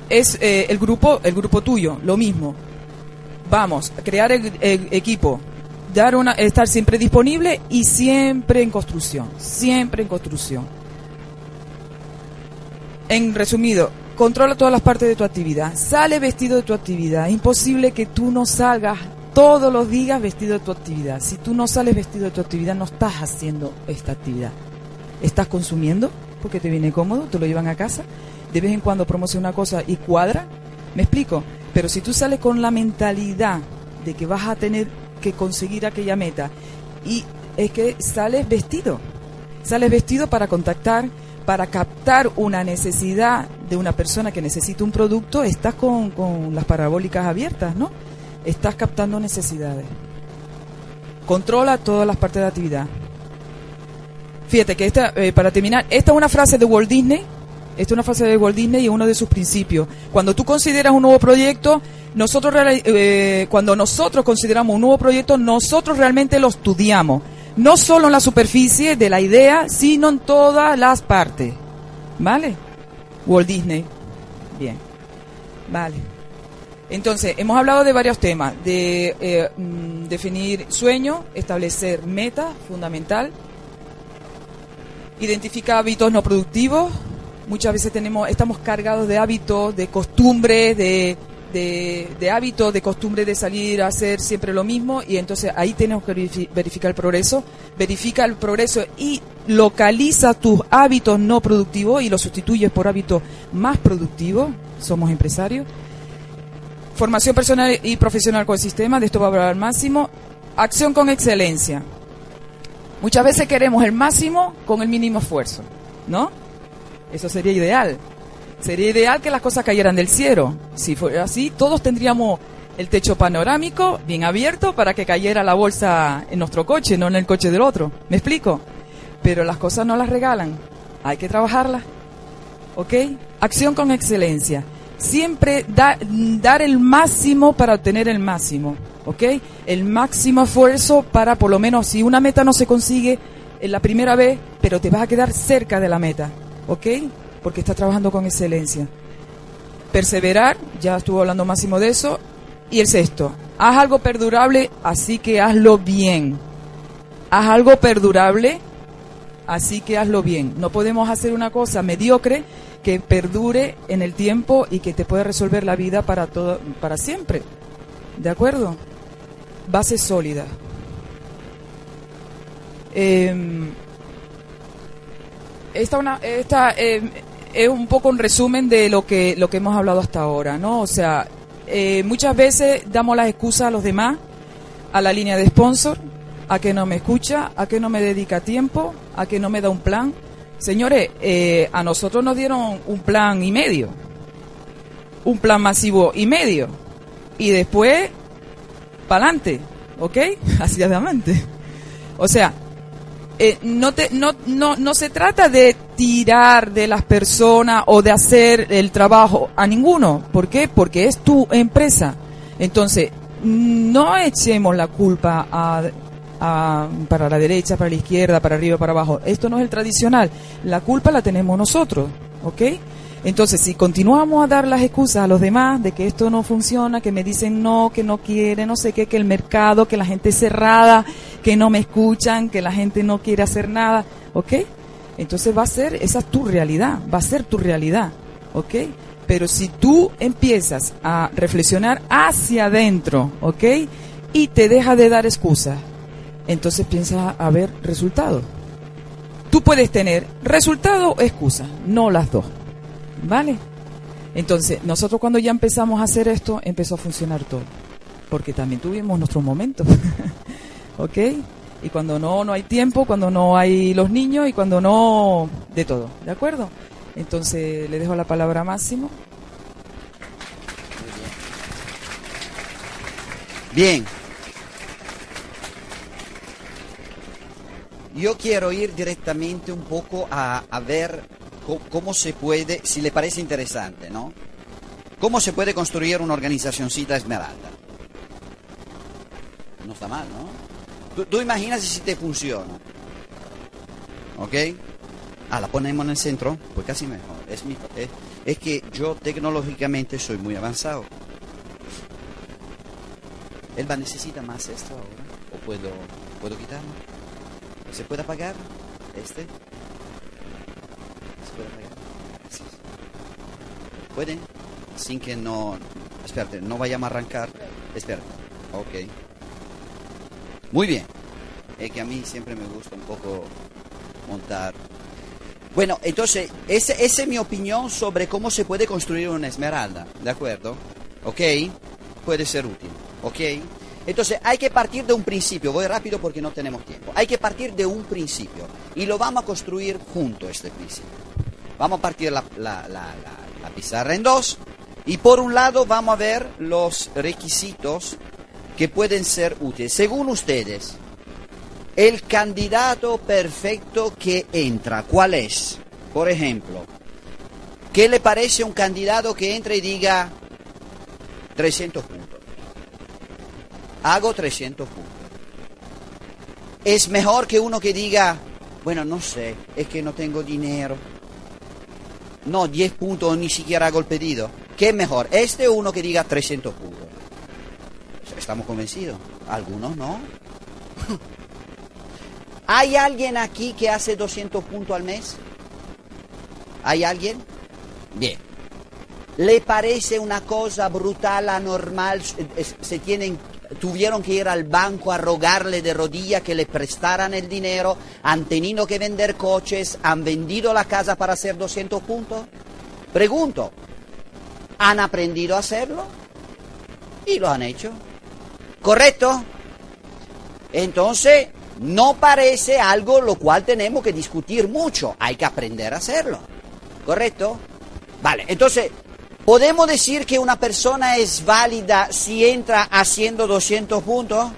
es eh, el grupo, el grupo tuyo, lo mismo vamos, crear el, equipo, dar una, estar siempre disponible y siempre en construcción, siempre en construcción. En resumido, controla todas las partes de tu actividad, sale vestido de tu actividad. Imposible que tú no salgas todos los días vestido de tu actividad. Si tú no sales vestido de tu actividad, no estás haciendo esta actividad. Estás consumiendo porque te viene cómodo, te lo llevan a casa. De vez en cuando promociona una cosa y cuadra. ¿Me explico? Pero si tú sales con la mentalidad de que vas a tener que conseguir aquella meta y es que sales vestido, sales vestido para contactar, para captar una necesidad de una persona que necesita un producto, estás con, las parabólicas abiertas, ¿no? Estás captando necesidades. Controla todas las partes de la actividad. Fíjate que esta, eh, para terminar, esta es una frase de Walt Disney esta es una frase de Walt Disney y uno de sus principios. Cuando tú consideras un nuevo proyecto, nosotros eh, cuando nosotros consideramos un nuevo proyecto, nosotros realmente lo estudiamos. No solo en la superficie de la idea, sino en todas las partes. ¿Vale? Walt Disney. Bien. Vale. Entonces, hemos hablado de varios temas. De eh, mm, definir sueño, establecer meta, fundamental. Identificar hábitos no productivos, muchas veces tenemos, estamos cargados de hábitos, de costumbres, de, de, hábitos, de costumbre de salir a hacer siempre lo mismo y entonces ahí tenemos que verificar el progreso, verifica el progreso y localiza tus hábitos no productivos y los sustituyes por hábitos más productivos, somos empresarios. Formación personal y profesional con el sistema, de esto va a hablar máximo. Acción con excelencia. Muchas veces queremos el máximo con el mínimo esfuerzo, ¿no? Eso sería ideal. Sería ideal que las cosas cayeran del cielo. Si fuera así, todos tendríamos el techo panorámico bien abierto para que cayera la bolsa en nuestro coche, no en el coche del otro. ¿Me explico? Pero las cosas no las regalan. Hay que trabajarlas. ¿Ok? Acción con excelencia. Siempre dar el máximo para obtener el máximo. ¿Ok? El máximo esfuerzo para, por lo menos, si una meta no se consigue en la primera vez, pero te vas a quedar cerca de la meta. ¿ok? Porque está trabajando con excelencia. Perseverar, ya estuvo hablando Máximo de eso. Y el sexto, haz algo perdurable, así que hazlo bien. Haz algo perdurable, así que hazlo bien. No podemos hacer una cosa mediocre que perdure en el tiempo y que te pueda resolver la vida para todo, para siempre. ¿De acuerdo? Base sólida. Eh, esta, una, esta eh, es un poco un resumen de lo que, lo que hemos hablado hasta ahora, ¿no? O sea, eh, muchas veces damos las excusas a los demás, a la línea de sponsor, a que no me escucha, a que no me dedica tiempo, a que no me da un plan. Señores, eh, a nosotros nos dieron un plan y medio. un plan masivo y medio. Y después, para adelante, ¿ok? Hacia adelante. O sea, eh, no, te, no, no, no se trata de tirar de las personas o de hacer el trabajo a ninguno. ¿Por qué? Porque es tu empresa. Entonces, no echemos la culpa a, a, para la derecha, para la izquierda, para arriba, para abajo. Esto no es el tradicional. La culpa la tenemos nosotros, ¿ok? Entonces, si continuamos a dar las excusas a los demás de que esto no funciona, que me dicen no, que no quiere, no sé qué, que el mercado, que la gente es cerrada, que no me escuchan, que la gente no quiere hacer nada, ¿ok? Entonces va a ser, esa es tu realidad, va a ser tu realidad, ¿ok? Pero si tú empiezas a reflexionar hacia adentro, ¿ok? Y te deja de dar excusas, entonces piensa a ver resultado. Tú puedes tener resultado o excusa, no las dos. ¿Vale? Entonces, nosotros cuando ya empezamos a hacer esto, empezó a funcionar todo. Porque también tuvimos nuestros momentos. ¿Ok? Y cuando no, no hay tiempo, cuando no hay los niños y cuando no, de todo. ¿De acuerdo? Entonces, le dejo la palabra a Máximo. Bien. Yo quiero ir directamente un poco a, ver cómo se puede, si le parece interesante, ¿no? ¿Cómo se puede construir una organizacióncita Esmeralda? No está mal, ¿no? Tú, tú imaginas si te funciona. ¿Ok? Ah, la ponemos en el centro, pues casi mejor. Es, mi, es, que yo tecnológicamente soy muy avanzado. ¿Elba necesita más esto ahora? ¿O puedo, puedo quitarlo? ¿Se puede apagar este? ¿Se puede apagar? Gracias. ¿Puede? Sin que no... Espérate, no vayamos a arrancar. Espérate. Ok. Muy bien. Es que a mí siempre me gusta un poco montar. Bueno, entonces, esa esa es mi opinión sobre cómo se puede construir una esmeralda. ¿De acuerdo? ¿Ok? Puede ser útil. ¿Ok? Entonces, hay que partir de un principio. Voy rápido porque no tenemos tiempo. Hay que partir de un principio. Y lo vamos a construir junto este principio. Vamos a partir la, la- la- la- la pizarra en dos. Y por un lado vamos a ver los requisitos que pueden ser útiles. Según ustedes, el candidato perfecto que entra, ¿cuál es? Por ejemplo, ¿qué le parece un candidato que entra y diga 300 puntos? Hago 300 puntos. Es mejor que uno que diga, bueno, no sé, es que no tengo dinero. No, 10 puntos ni siquiera el pedido. ¿Qué mejor? ¿Este uno que diga 300 puntos? ¿Estamos convencidos? Algunos no. ¿Hay alguien aquí que hace 200 puntos al mes? ¿Hay alguien? Bien. ¿Le parece una cosa brutal, anormal? Se tienen, tuvieron que ir al banco a rogarle de rodillas que le prestaran el dinero, han tenido que vender coches, han vendido la casa para hacer 200 puntos. Pregunto, ¿han aprendido a hacerlo? Y lo han hecho. ¿Correcto? Entonces, no parece algo lo cual tenemos que discutir mucho. Hay que aprender a hacerlo. ¿Correcto? Vale, entonces, ¿podemos decir que una persona es válida si entra haciendo 200 puntos?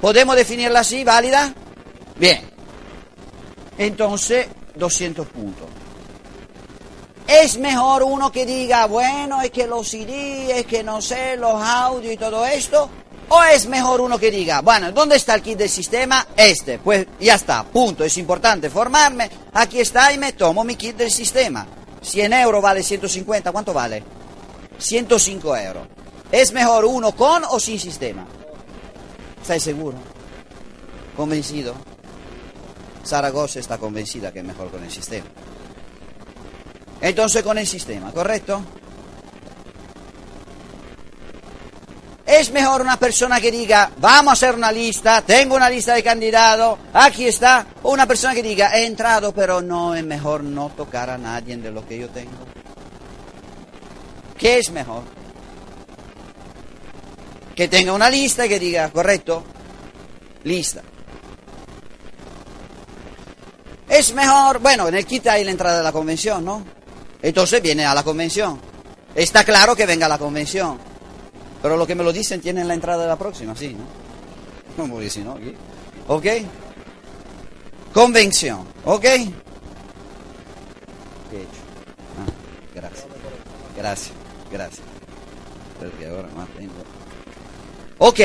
¿Podemos definirla así, válida? Bien. Entonces, 200 puntos. Es mejor uno que diga, bueno, es que los CD, es que no sé, los audios y todo esto. O es mejor uno que diga, bueno, ¿dónde está el kit del sistema? Este, pues ya está, punto. Es importante formarme. Aquí está y me tomo mi kit del sistema. 100 euros vale 150, ¿cuánto vale? 105 euros. ¿Es mejor uno con o sin sistema? ¿Estáis seguro? ¿Convencido? Zaragoza está convencida que es mejor con el sistema. Entonces con el sistema, ¿correcto? Es mejor una persona que diga, vamos a hacer una lista, tengo una lista de candidatos, aquí está, o una persona que diga, he entrado, pero no, es mejor no tocar a nadie de lo que yo tengo. ¿Qué es mejor? Que tenga una lista y que diga, correcto, lista. Es mejor, bueno, en el kit hay la entrada de la convención, ¿no? Entonces viene a la convención. Está claro que venga la convención. Pero lo que me lo dicen tienen la entrada de la próxima, sí, ¿no? No, porque si no, aquí. ¿Ok? Convención, ¿ok? Ah, gracias. Gracias, gracias. Porque ahora más tengo. Ok.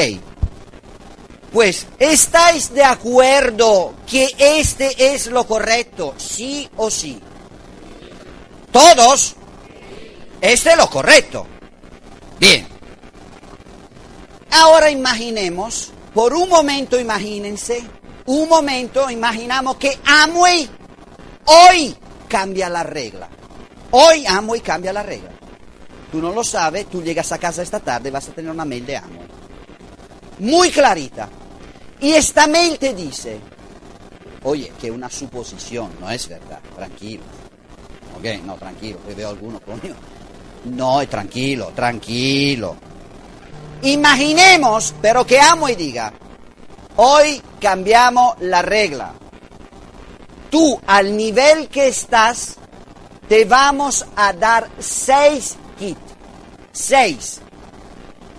Pues, ¿estáis de acuerdo que este es lo correcto? Sí o sí. ¿Todos? Este es lo correcto. Bien. Ahora imaginemos, por un momento imagínense, un momento imaginamos que Amway hoy cambia la regla. Hoy Amway cambia la regla. Tú no lo sabes, tú llegas a casa esta tarde y vas a tener una mail de Amway. Muy clarita. Y esta mail te dice, oye, que una suposición, no es verdad, tranquilo. Ok, no, tranquilo, que veo algunos conmigo. No, tranquilo, tranquilo. Imaginemos, pero que amo y diga, hoy cambiamos la regla. Tú, al nivel que estás, te vamos a dar seis kits. Seis.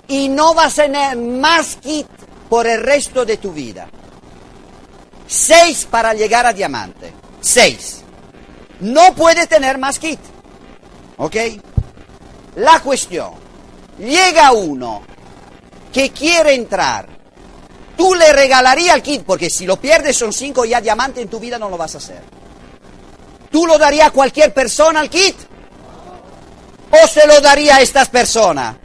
Y no vas a tener más kit por el resto de tu vida. Seis para llegar a diamante. Seis. No puedes tener más kit. ¿Ok? La cuestión. Llega uno que quiere entrar. Tú le regalarías el kit, porque si lo pierdes son cinco ya diamante en tu vida no lo vas a hacer. ¿Tú lo darías a cualquier persona el kit? ¿O se lo daría a estas personas?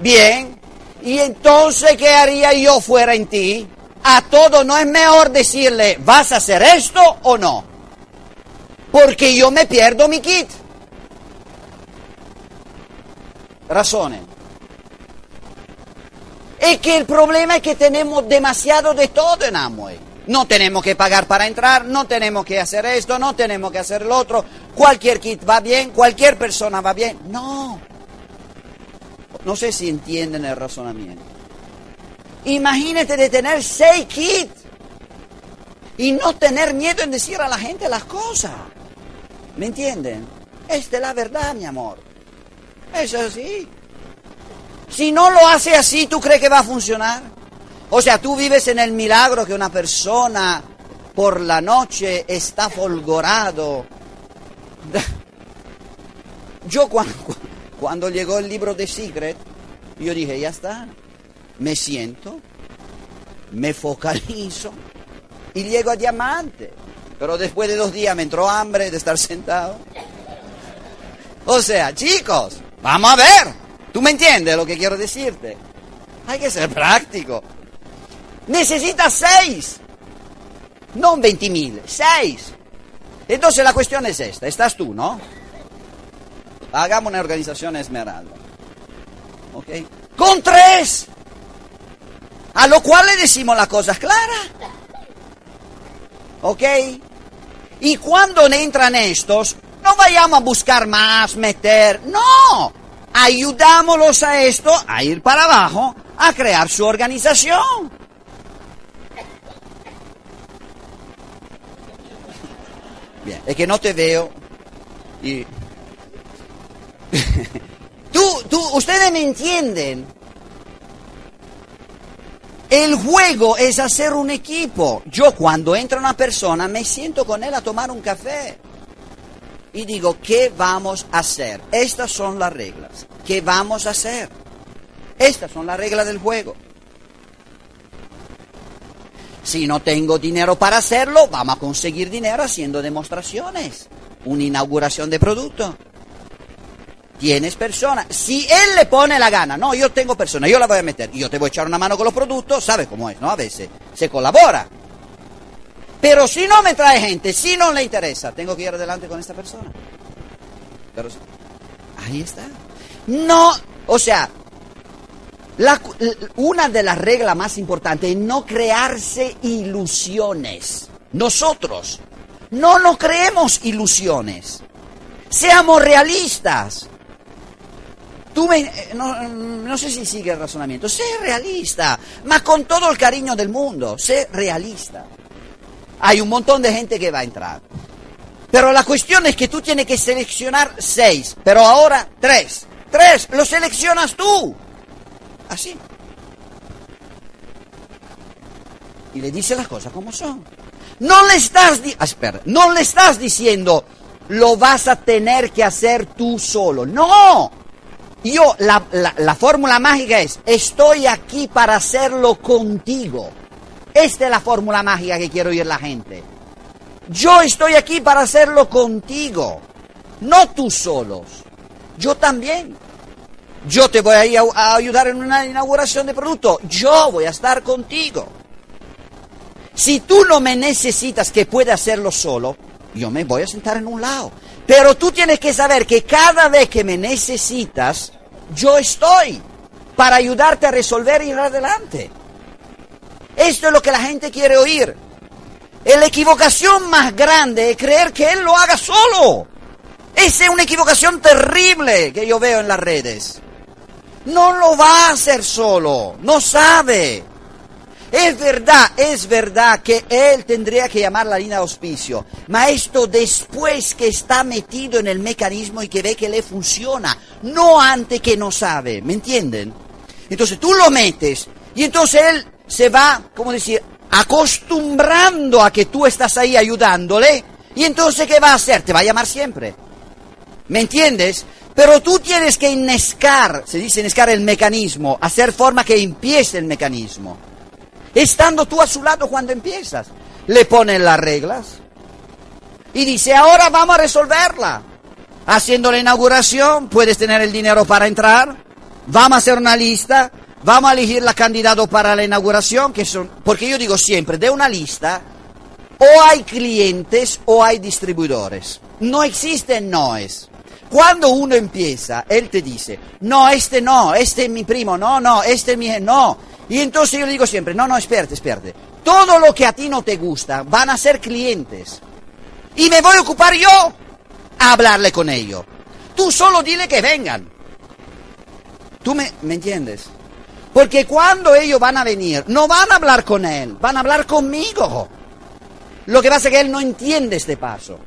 Bien. ¿Y entonces qué haría yo fuera en ti? A todo no es mejor decirle, ¿vas a hacer esto o no? Porque yo me pierdo mi kit. Razones. Es que el problema es que tenemos demasiado de todo en Amway. No tenemos que pagar para entrar, no tenemos que hacer esto, no tenemos que hacer lo otro. Cualquier kit va bien, cualquier persona va bien. No. No sé si entienden el razonamiento. Imagínate de tener seis kits y no tener miedo en decir a la gente las cosas. ¿Me entienden? Esta es la verdad, mi amor. Es así. Si no lo hace así, ¿tú crees que va a funcionar? O sea, tú vives en el milagro que una persona por la noche está folgorado. Yo cuando, cuando llegó el libro de Secret, yo dije, ya está, me siento, me focalizo y llego a diamante. Pero después de dos días me entró hambre de estar sentado. O sea, chicos, vamos a ver. ¿Tú me entiendes lo que quiero decirte? Hay que ser práctico. Necesitas seis. No 20.000, seis. Entonces la cuestión es esta. Estás tú, ¿no? Hagamos una organización esmeralda. ¿Ok? Con tres. A lo cual le decimos las cosas claras. ¿Ok? Y cuando entran estos, no vayamos a buscar más, meter. No. Ayudámoslos a esto, a ir para abajo, a crear su organización. Bien, es que no te veo. Y tú, tú, ustedes me entienden. El juego es hacer un equipo. Yo cuando entra una persona me siento con él a tomar un café. Y digo, ¿qué vamos a hacer? Estas son las reglas. ¿Qué vamos a hacer? Estas son las reglas del juego. Si no tengo dinero para hacerlo, vamos a conseguir dinero haciendo demostraciones. Una inauguración de producto. Tienes personas. Si él le pone la gana, no, yo tengo personas, yo la voy a meter, yo te voy a echar una mano con los productos, ¿sabes cómo es, no? A veces se colabora. Pero si no me trae gente, si no le interesa, tengo que ir adelante con esta persona. Pero ahí está. No, o sea, una de las reglas más importantes es no crearse ilusiones. Nosotros no nos creemos ilusiones. Seamos realistas. Tú me, no, no, sé si sigue el razonamiento. Sé realista, mas con todo el cariño del mundo. Sé realista. Hay un montón de gente que va a entrar. Pero la cuestión es que tú tienes que seleccionar seis, pero ahora tres. Tres, lo seleccionas tú. Así. Y le dice las cosas como son. No le estás, di- ah, no le estás diciendo, lo vas a tener que hacer tú solo. No. Yo, la- la fórmula mágica es, estoy aquí para hacerlo contigo. Esta es la fórmula mágica que quiero oír la gente. Yo estoy aquí para hacerlo contigo, no tú solos. Yo también. Yo te voy a, a ayudar en una inauguración de producto. Yo voy a estar contigo. Si tú no me necesitas que pueda hacerlo solo, yo me voy a sentar en un lado. Pero tú tienes que saber que cada vez que me necesitas, yo estoy para ayudarte a resolver y ir adelante. Esto es lo que la gente quiere oír. La equivocación más grande es creer que él lo haga solo. Esa es una equivocación terrible que yo veo en las redes. No lo va a hacer solo, no sabe. Es verdad, es verdad que él tendría que llamar la línea de auspicio, ma esto después que está metido en el mecanismo y que ve que le funciona, no antes que no sabe, ¿me entienden? Entonces tú lo metes y entonces él se va, como decir, acostumbrando a que tú estás ahí ayudándole y entonces ¿qué va a hacer? Te va a llamar siempre. ¿Me entiendes? Pero tú tienes que inescar, se dice inescar el mecanismo, hacer forma que empiece el mecanismo. Estando tú a su lado cuando empiezas. Le ponen las reglas y dice, ahora vamos a resolverla. Haciendo la inauguración, puedes tener el dinero para entrar, vamos a hacer una lista, vamos a elegir la candidato para la inauguración, porque yo digo siempre, de una lista, o hay clientes o hay distribuidores. No existen noes. Cuando uno empieza, él te dice, no, este no, este es mi primo, no, no, este es mi... No. Y entonces yo le digo siempre, no, no, espérate, espérate. Todo lo que a ti no te gusta van a ser clientes. Y me voy a ocupar yo a hablarle con ellos. Tú solo dile que vengan. ¿Tú me entiendes? Porque cuando ellos van a venir, no van a hablar con él, van a hablar conmigo. Lo que pasa es que él no entiende este paso.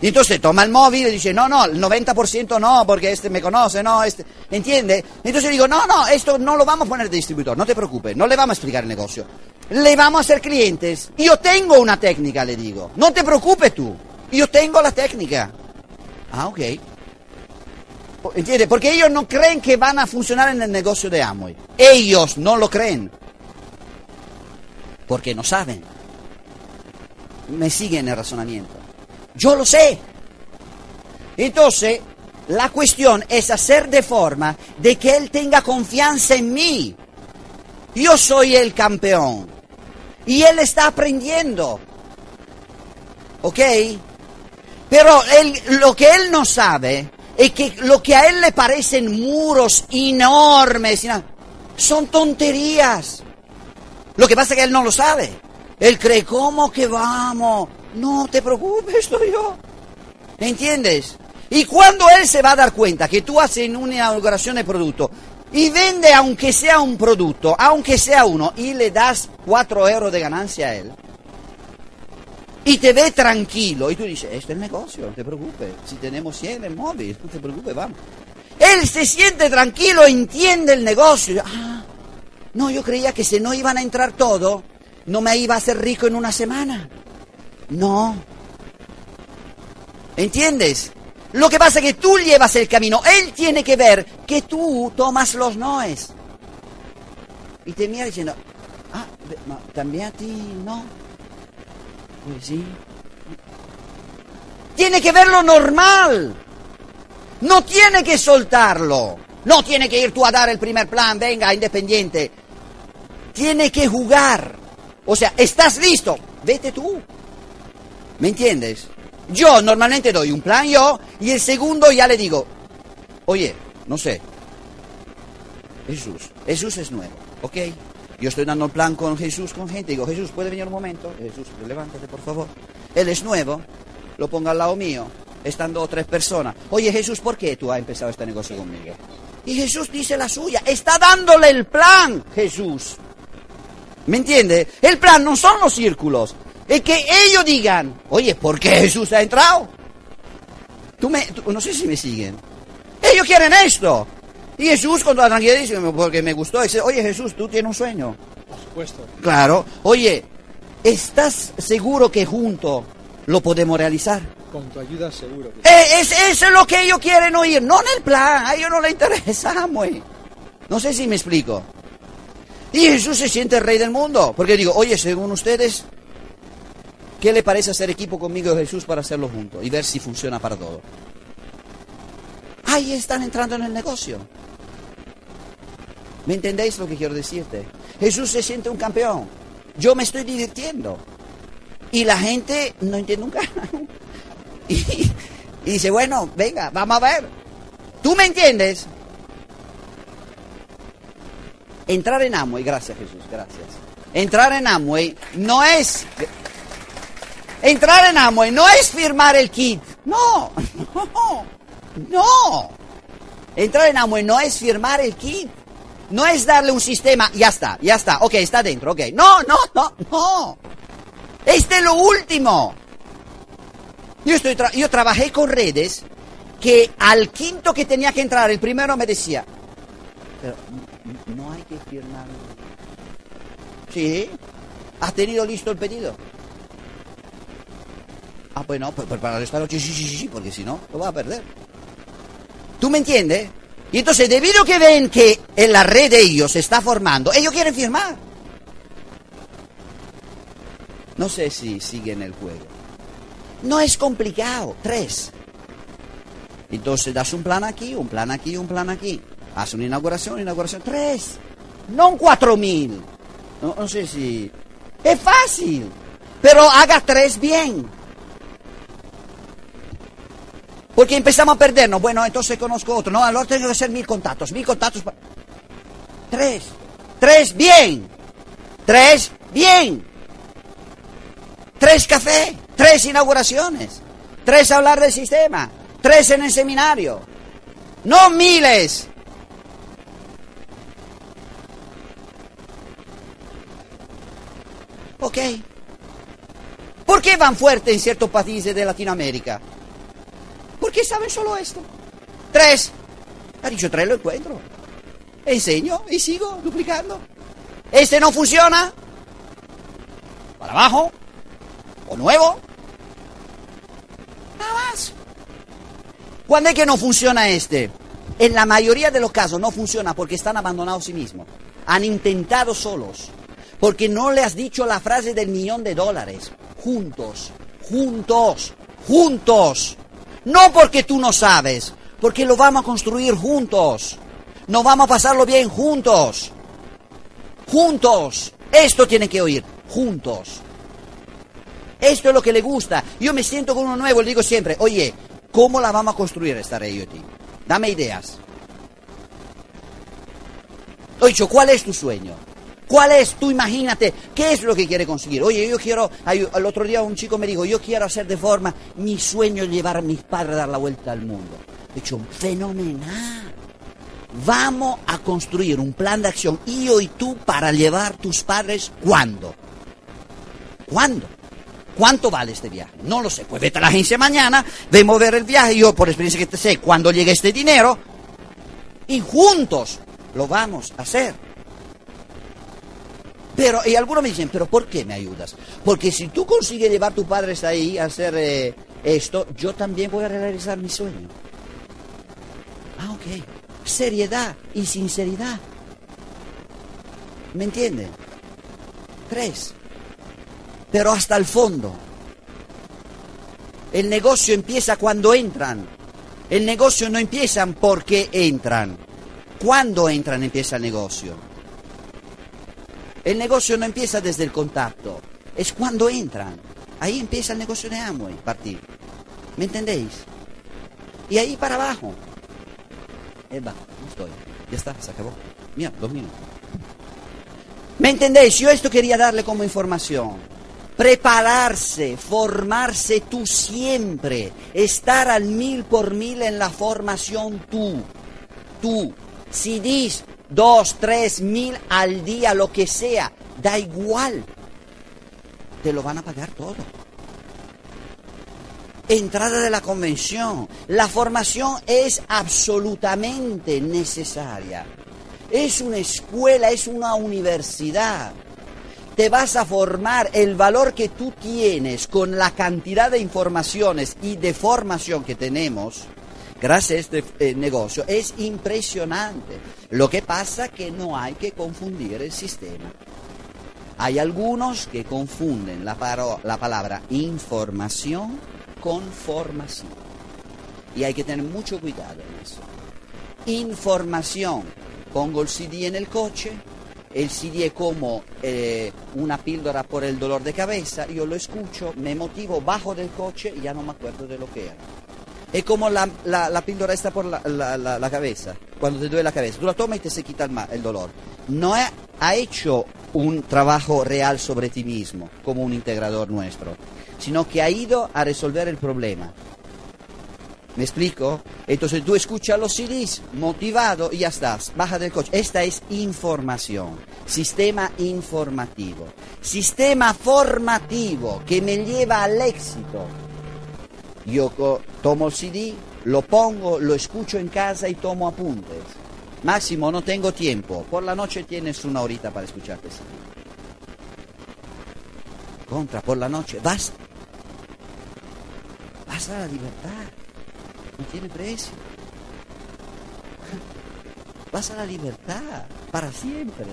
Y entonces toma el móvil y dice, no, no, el 90% no, porque este me conoce, no, este, ¿entiende? Entonces digo, no, no, esto no lo vamos a poner de distribuidor, no te preocupes, no le vamos a explicar el negocio. Le vamos a hacer clientes. Yo tengo una técnica, le digo. No te preocupes tú, yo tengo la técnica. Ah, ok. ¿Entiendes? Porque ellos no creen que van a funcionar en el negocio de Amway. Ellos no lo creen. Porque no saben. Me siguen el razonamiento. Yo lo sé. Entonces, la cuestión es hacer de forma de que él tenga confianza en mí. Yo soy el campeón. Y él está aprendiendo. ¿Ok? Pero lo que él no sabe es que lo que a él le parecen muros enormes y son tonterías. Lo que pasa es que él no lo sabe. Él cree, ¿cómo que vamos? No te preocupes, estoy yo. ¿Entiendes? Y cuando él se va a dar cuenta que tú haces una inauguración de producto y vende aunque sea un producto, aunque sea uno, y le das 4 euros de ganancia a él, y te ve tranquilo, y tú dices, esto es el negocio, no te preocupes, si tenemos 100 en móvil, no te preocupes, vamos. Él se siente tranquilo, entiende el negocio. Ah, no, yo creía que si no iban a entrar todo, no me iba a hacer rico en una semana. No. ¿Entiendes? Lo que pasa es que tú llevas el camino. Él tiene que ver que tú tomas los noes. Y te mira diciendo, ah, también a ti no. Pues sí. Tiene que ver lo normal. No tiene que soltarlo. No tiene que ir tú a dar el primer plan, venga, independiente. Tiene que jugar. O sea, ¿estás listo? Vete tú. ¿Me entiendes? Yo normalmente doy un plan yo y el segundo ya le digo, oye, no sé, Jesús, Jesús es nuevo, ¿ok? Yo estoy dando el plan con Jesús, con gente, digo, Jesús, ¿puede venir un momento? Jesús, levántate, por favor. Él es nuevo, lo ponga al lado mío, estando tres personas. Oye, Jesús, ¿por qué tú has empezado este negocio conmigo? Y Jesús dice la suya, está dándole el plan, Jesús. ¿Me entiende? El plan no son los círculos. Es que ellos digan, oye, ¿por qué Jesús ha entrado? Tú me, tú- no sé si me siguen. Ellos quieren esto. Y Jesús con toda tranquilidad dice, porque me gustó, dice, oye Jesús, tú tienes un sueño. Por supuesto. Claro. Oye, ¿estás seguro que juntos lo podemos realizar? Con tu ayuda seguro. que- Eh, Es, eso es lo que ellos quieren oír, no en el plan, a ellos no les interesa, güey. No sé si me explico. Y Jesús se siente el rey del mundo, porque digo, oye, según ustedes, ¿qué le parece hacer equipo conmigo y Jesús para hacerlo juntos y ver si funciona para todo? Ahí están entrando en el negocio. ¿Me entendéis lo que quiero decirte? Jesús se siente un campeón. Yo me estoy divirtiendo. Y la gente no entiende. Y, y dice, bueno, venga, vamos a ver. ¿Tú me entiendes? Entrar en Amway, gracias Jesús, gracias. Entrar en Amway no es... Entrar en Amway no es firmar el kit. No, no, no. Entrar en Amway no es firmar el kit. No es darle un sistema, ya está, ya está, ok, está dentro, ok. No, no, no, no. Este es lo último. Yo, estoy tra- yo trabajé con redes que al quinto que tenía que entrar, el primero me decía, pero n- no hay que firmar. Sí, ¿has tenido listo el pedido? Ah, pues no, pues, pues para esta noche sí, sí, sí, sí, porque si no, lo vas a perder. ¿Tú me entiendes? Y entonces, debido que ven que en la red de ellos se está formando, ellos quieren firmar. No sé si siguen el juego. No es complicado. Tres. Entonces das un plan aquí, un plan aquí, un plan aquí. Haz una inauguración, inauguración. Tres. No cuatro mil. No, no sé si... Es fácil. Pero haga tres bien. Porque empezamos a perdernos. Bueno, entonces conozco otro. No, ahora tengo que hacer mil contactos. Mil contactos. pa- Tres. Tres bien. Tres bien. Tres café, tres inauguraciones, tres hablar del sistema, tres en el seminario. No miles. Ok. ¿Por qué van fuerte en ciertos países de Latinoamérica? Porque saben solo esto. Tres. Ha dicho tres, lo encuentro. Enseño y sigo duplicando. Este no funciona. Para abajo o nuevo. Nada más. ¿Cuándo es que no funciona este? En la mayoría de los casos no funciona porque están abandonados a sí mismos. Han intentado solos. Porque no le has dicho la frase del millón de dólares. Juntos, juntos, juntos. No porque tú no sabes, porque lo vamos a construir juntos. Nos vamos a pasarlo bien juntos. Juntos. Esto tiene que oír. Juntos. Esto es lo que le gusta. Yo me siento con uno nuevo le digo siempre, oye, ¿cómo la vamos a construir esta IoT? Dame ideas. Oye, ¿cuál es tu sueño? ¿Cuál es? Tú imagínate, ¿qué es lo que quiere conseguir? Oye, yo quiero, el otro día un chico me dijo, yo quiero hacer de forma, mi sueño es llevar a mis padres a dar la vuelta al mundo. He dicho, fenomenal. Vamos a construir un plan de acción, yo y tú, para llevar tus padres, ¿cuándo? ¿Cuándo? ¿Cuánto vale este viaje? No lo sé. Pues vete a la agencia mañana, vemos ver el viaje. Yo, por experiencia que te sé, cuando llegue este dinero, y juntos lo vamos a hacer. Pero, y algunos me dicen, ¿pero por qué me ayudas? Porque si tú consigues llevar a tus padres ahí a hacer eh, esto, yo también voy a realizar mi sueño. Ah, ok. Seriedad y sinceridad. ¿Me entienden? Tres pero hasta el fondo. El negocio empieza cuando entran. El negocio no empieza porque entran. Cuando entran empieza el negocio. El negocio no empieza desde el contacto, es cuando entran. Ahí empieza el negocio de Amway, partir. ¿Me entendéis? Y ahí para abajo. Eva, no estoy. Ya está, se acabó. Mira, dos minutos. ¿Me entendéis? Yo esto quería darle como información. Prepararse, formarse tú siempre, estar al mil por mil en la formación tú, tú. Si dis dos, tres mil al día, lo que sea, da igual. te lo van a pagar todo. Entrada de la convención. La formación es absolutamente necesaria. Es una escuela, es una universidad. Te vas a formar el valor que tú tienes con la cantidad de informaciones y de formación que tenemos gracias a este eh, negocio es impresionante. Lo que pasa que no hay que confundir el sistema. Hay algunos que confunden la, la palabra información con formación. Y hay que tener mucho cuidado en eso. Información. Pongo el CD en el coche, el CD es como eh, una píldora por el dolor de cabeza, yo lo escucho, me motivo, bajo del coche y ya no me acuerdo de lo que era. Es como la, la, está por la, la, cabeza, cuando te duele la cabeza. Tú la tomas y te se quita el, el dolor. No ha, ha hecho un trabajo real sobre ti mismo, como un integrador nuestro, sino que ha ido a resolver el problema. ¿Me explico? Entonces tú escuchas los CDs, motivado y ya estás, baja del coche. Esta es información, sistema informativo, sistema formativo que me lleva al éxito. Yo tomo el CD, lo pongo, lo escucho en casa y tomo apuntes. Máximo, no tengo tiempo. Por la noche tienes una horita para escucharte CD. Contra, por la noche, vas. Vas a la libertad. No tiene precio. Vas a la libertad para siempre.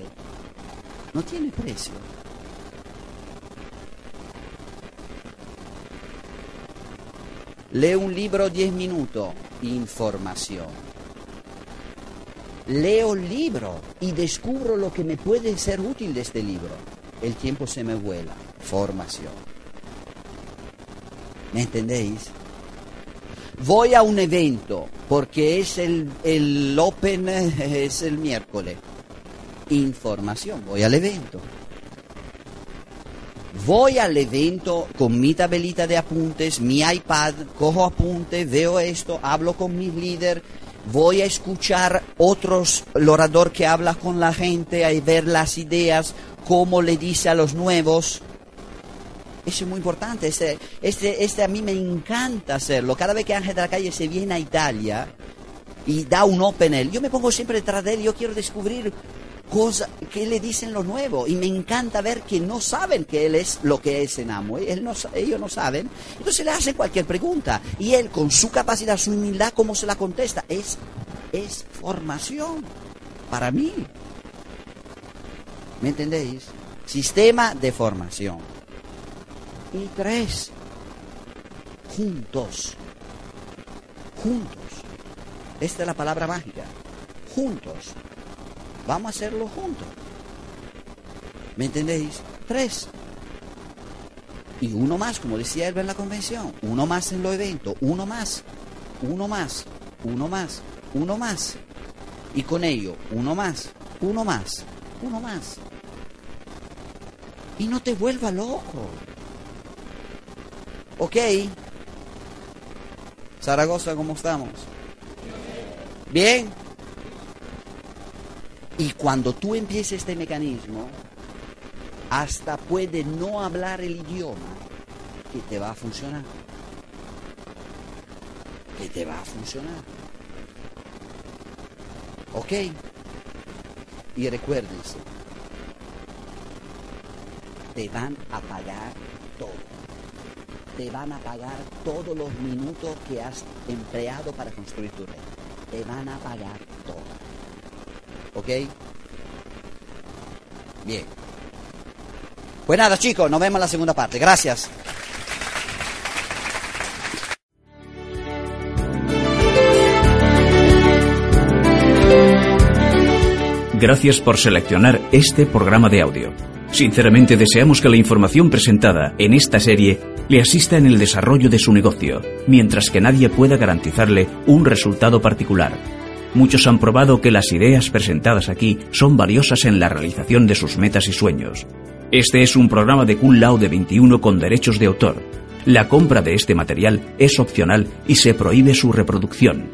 No tiene precio. Lee un libro 10 minutos, información. Leo el libro y descubro lo que me puede ser útil de este libro. El tiempo se me vuela, formación. ¿Me entendéis? Voy a un evento porque es el, el Open, es el miércoles. Información, voy al evento. Voy al evento con mi tabelita de apuntes, mi iPad, cojo apuntes, veo esto, hablo con mi líder, voy a escuchar otros, el orador que habla con la gente, a ver las ideas, cómo le dice a los nuevos. Eso es muy importante. Este, este, este a mí me encanta hacerlo. Cada vez que Ángel de la Calle se viene a Italia y da un open yo me pongo siempre detrás de él. Yo quiero descubrir cosas que le dicen lo nuevo. Y me encanta ver que no saben que él es lo que es en Amo. Él no, ellos no saben. Entonces le hacen cualquier pregunta. Y él, con su capacidad, su humildad, ¿cómo se la contesta? Es, es formación para mí. ¿Me entendéis? Sistema de formación. Y tres, juntos. Juntos. Esta es la palabra mágica. Juntos. Vamos a hacerlo juntos. ¿Me entendéis? Tres. Y uno más, como decía él en la convención. Uno más en los eventos. Uno más. Uno más. Uno más. Uno más. Y con ello, uno más. Uno más. Uno más. Y no te vuelva loco. ¿Ok? Zaragoza, ¿cómo estamos? ¿Bien? Y cuando tú empieces este mecanismo, hasta puede no hablar el idioma que te va a funcionar. Que te va a funcionar. ¿Ok? Y recuérdense, te van a pagar todo te van a pagar todos los minutos que has empleado para construir tu red. Te van a pagar. ¿Ok? Bien. Pues nada, chicos, nos vemos en la segunda parte. Gracias. Gracias por seleccionar este programa de audio. Sinceramente deseamos que la información presentada en esta serie le asista en el desarrollo de su negocio, mientras que nadie pueda garantizarle un resultado particular. Muchos han probado que las ideas presentadas aquí son valiosas en la realización de sus metas y sueños. Este es un programa de Kun Lao de 21 con derechos de autor. La compra de este material es opcional y se prohíbe su reproducción.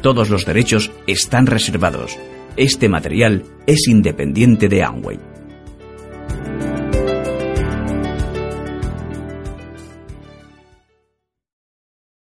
Todos los derechos están reservados. Este material es independiente de Amway.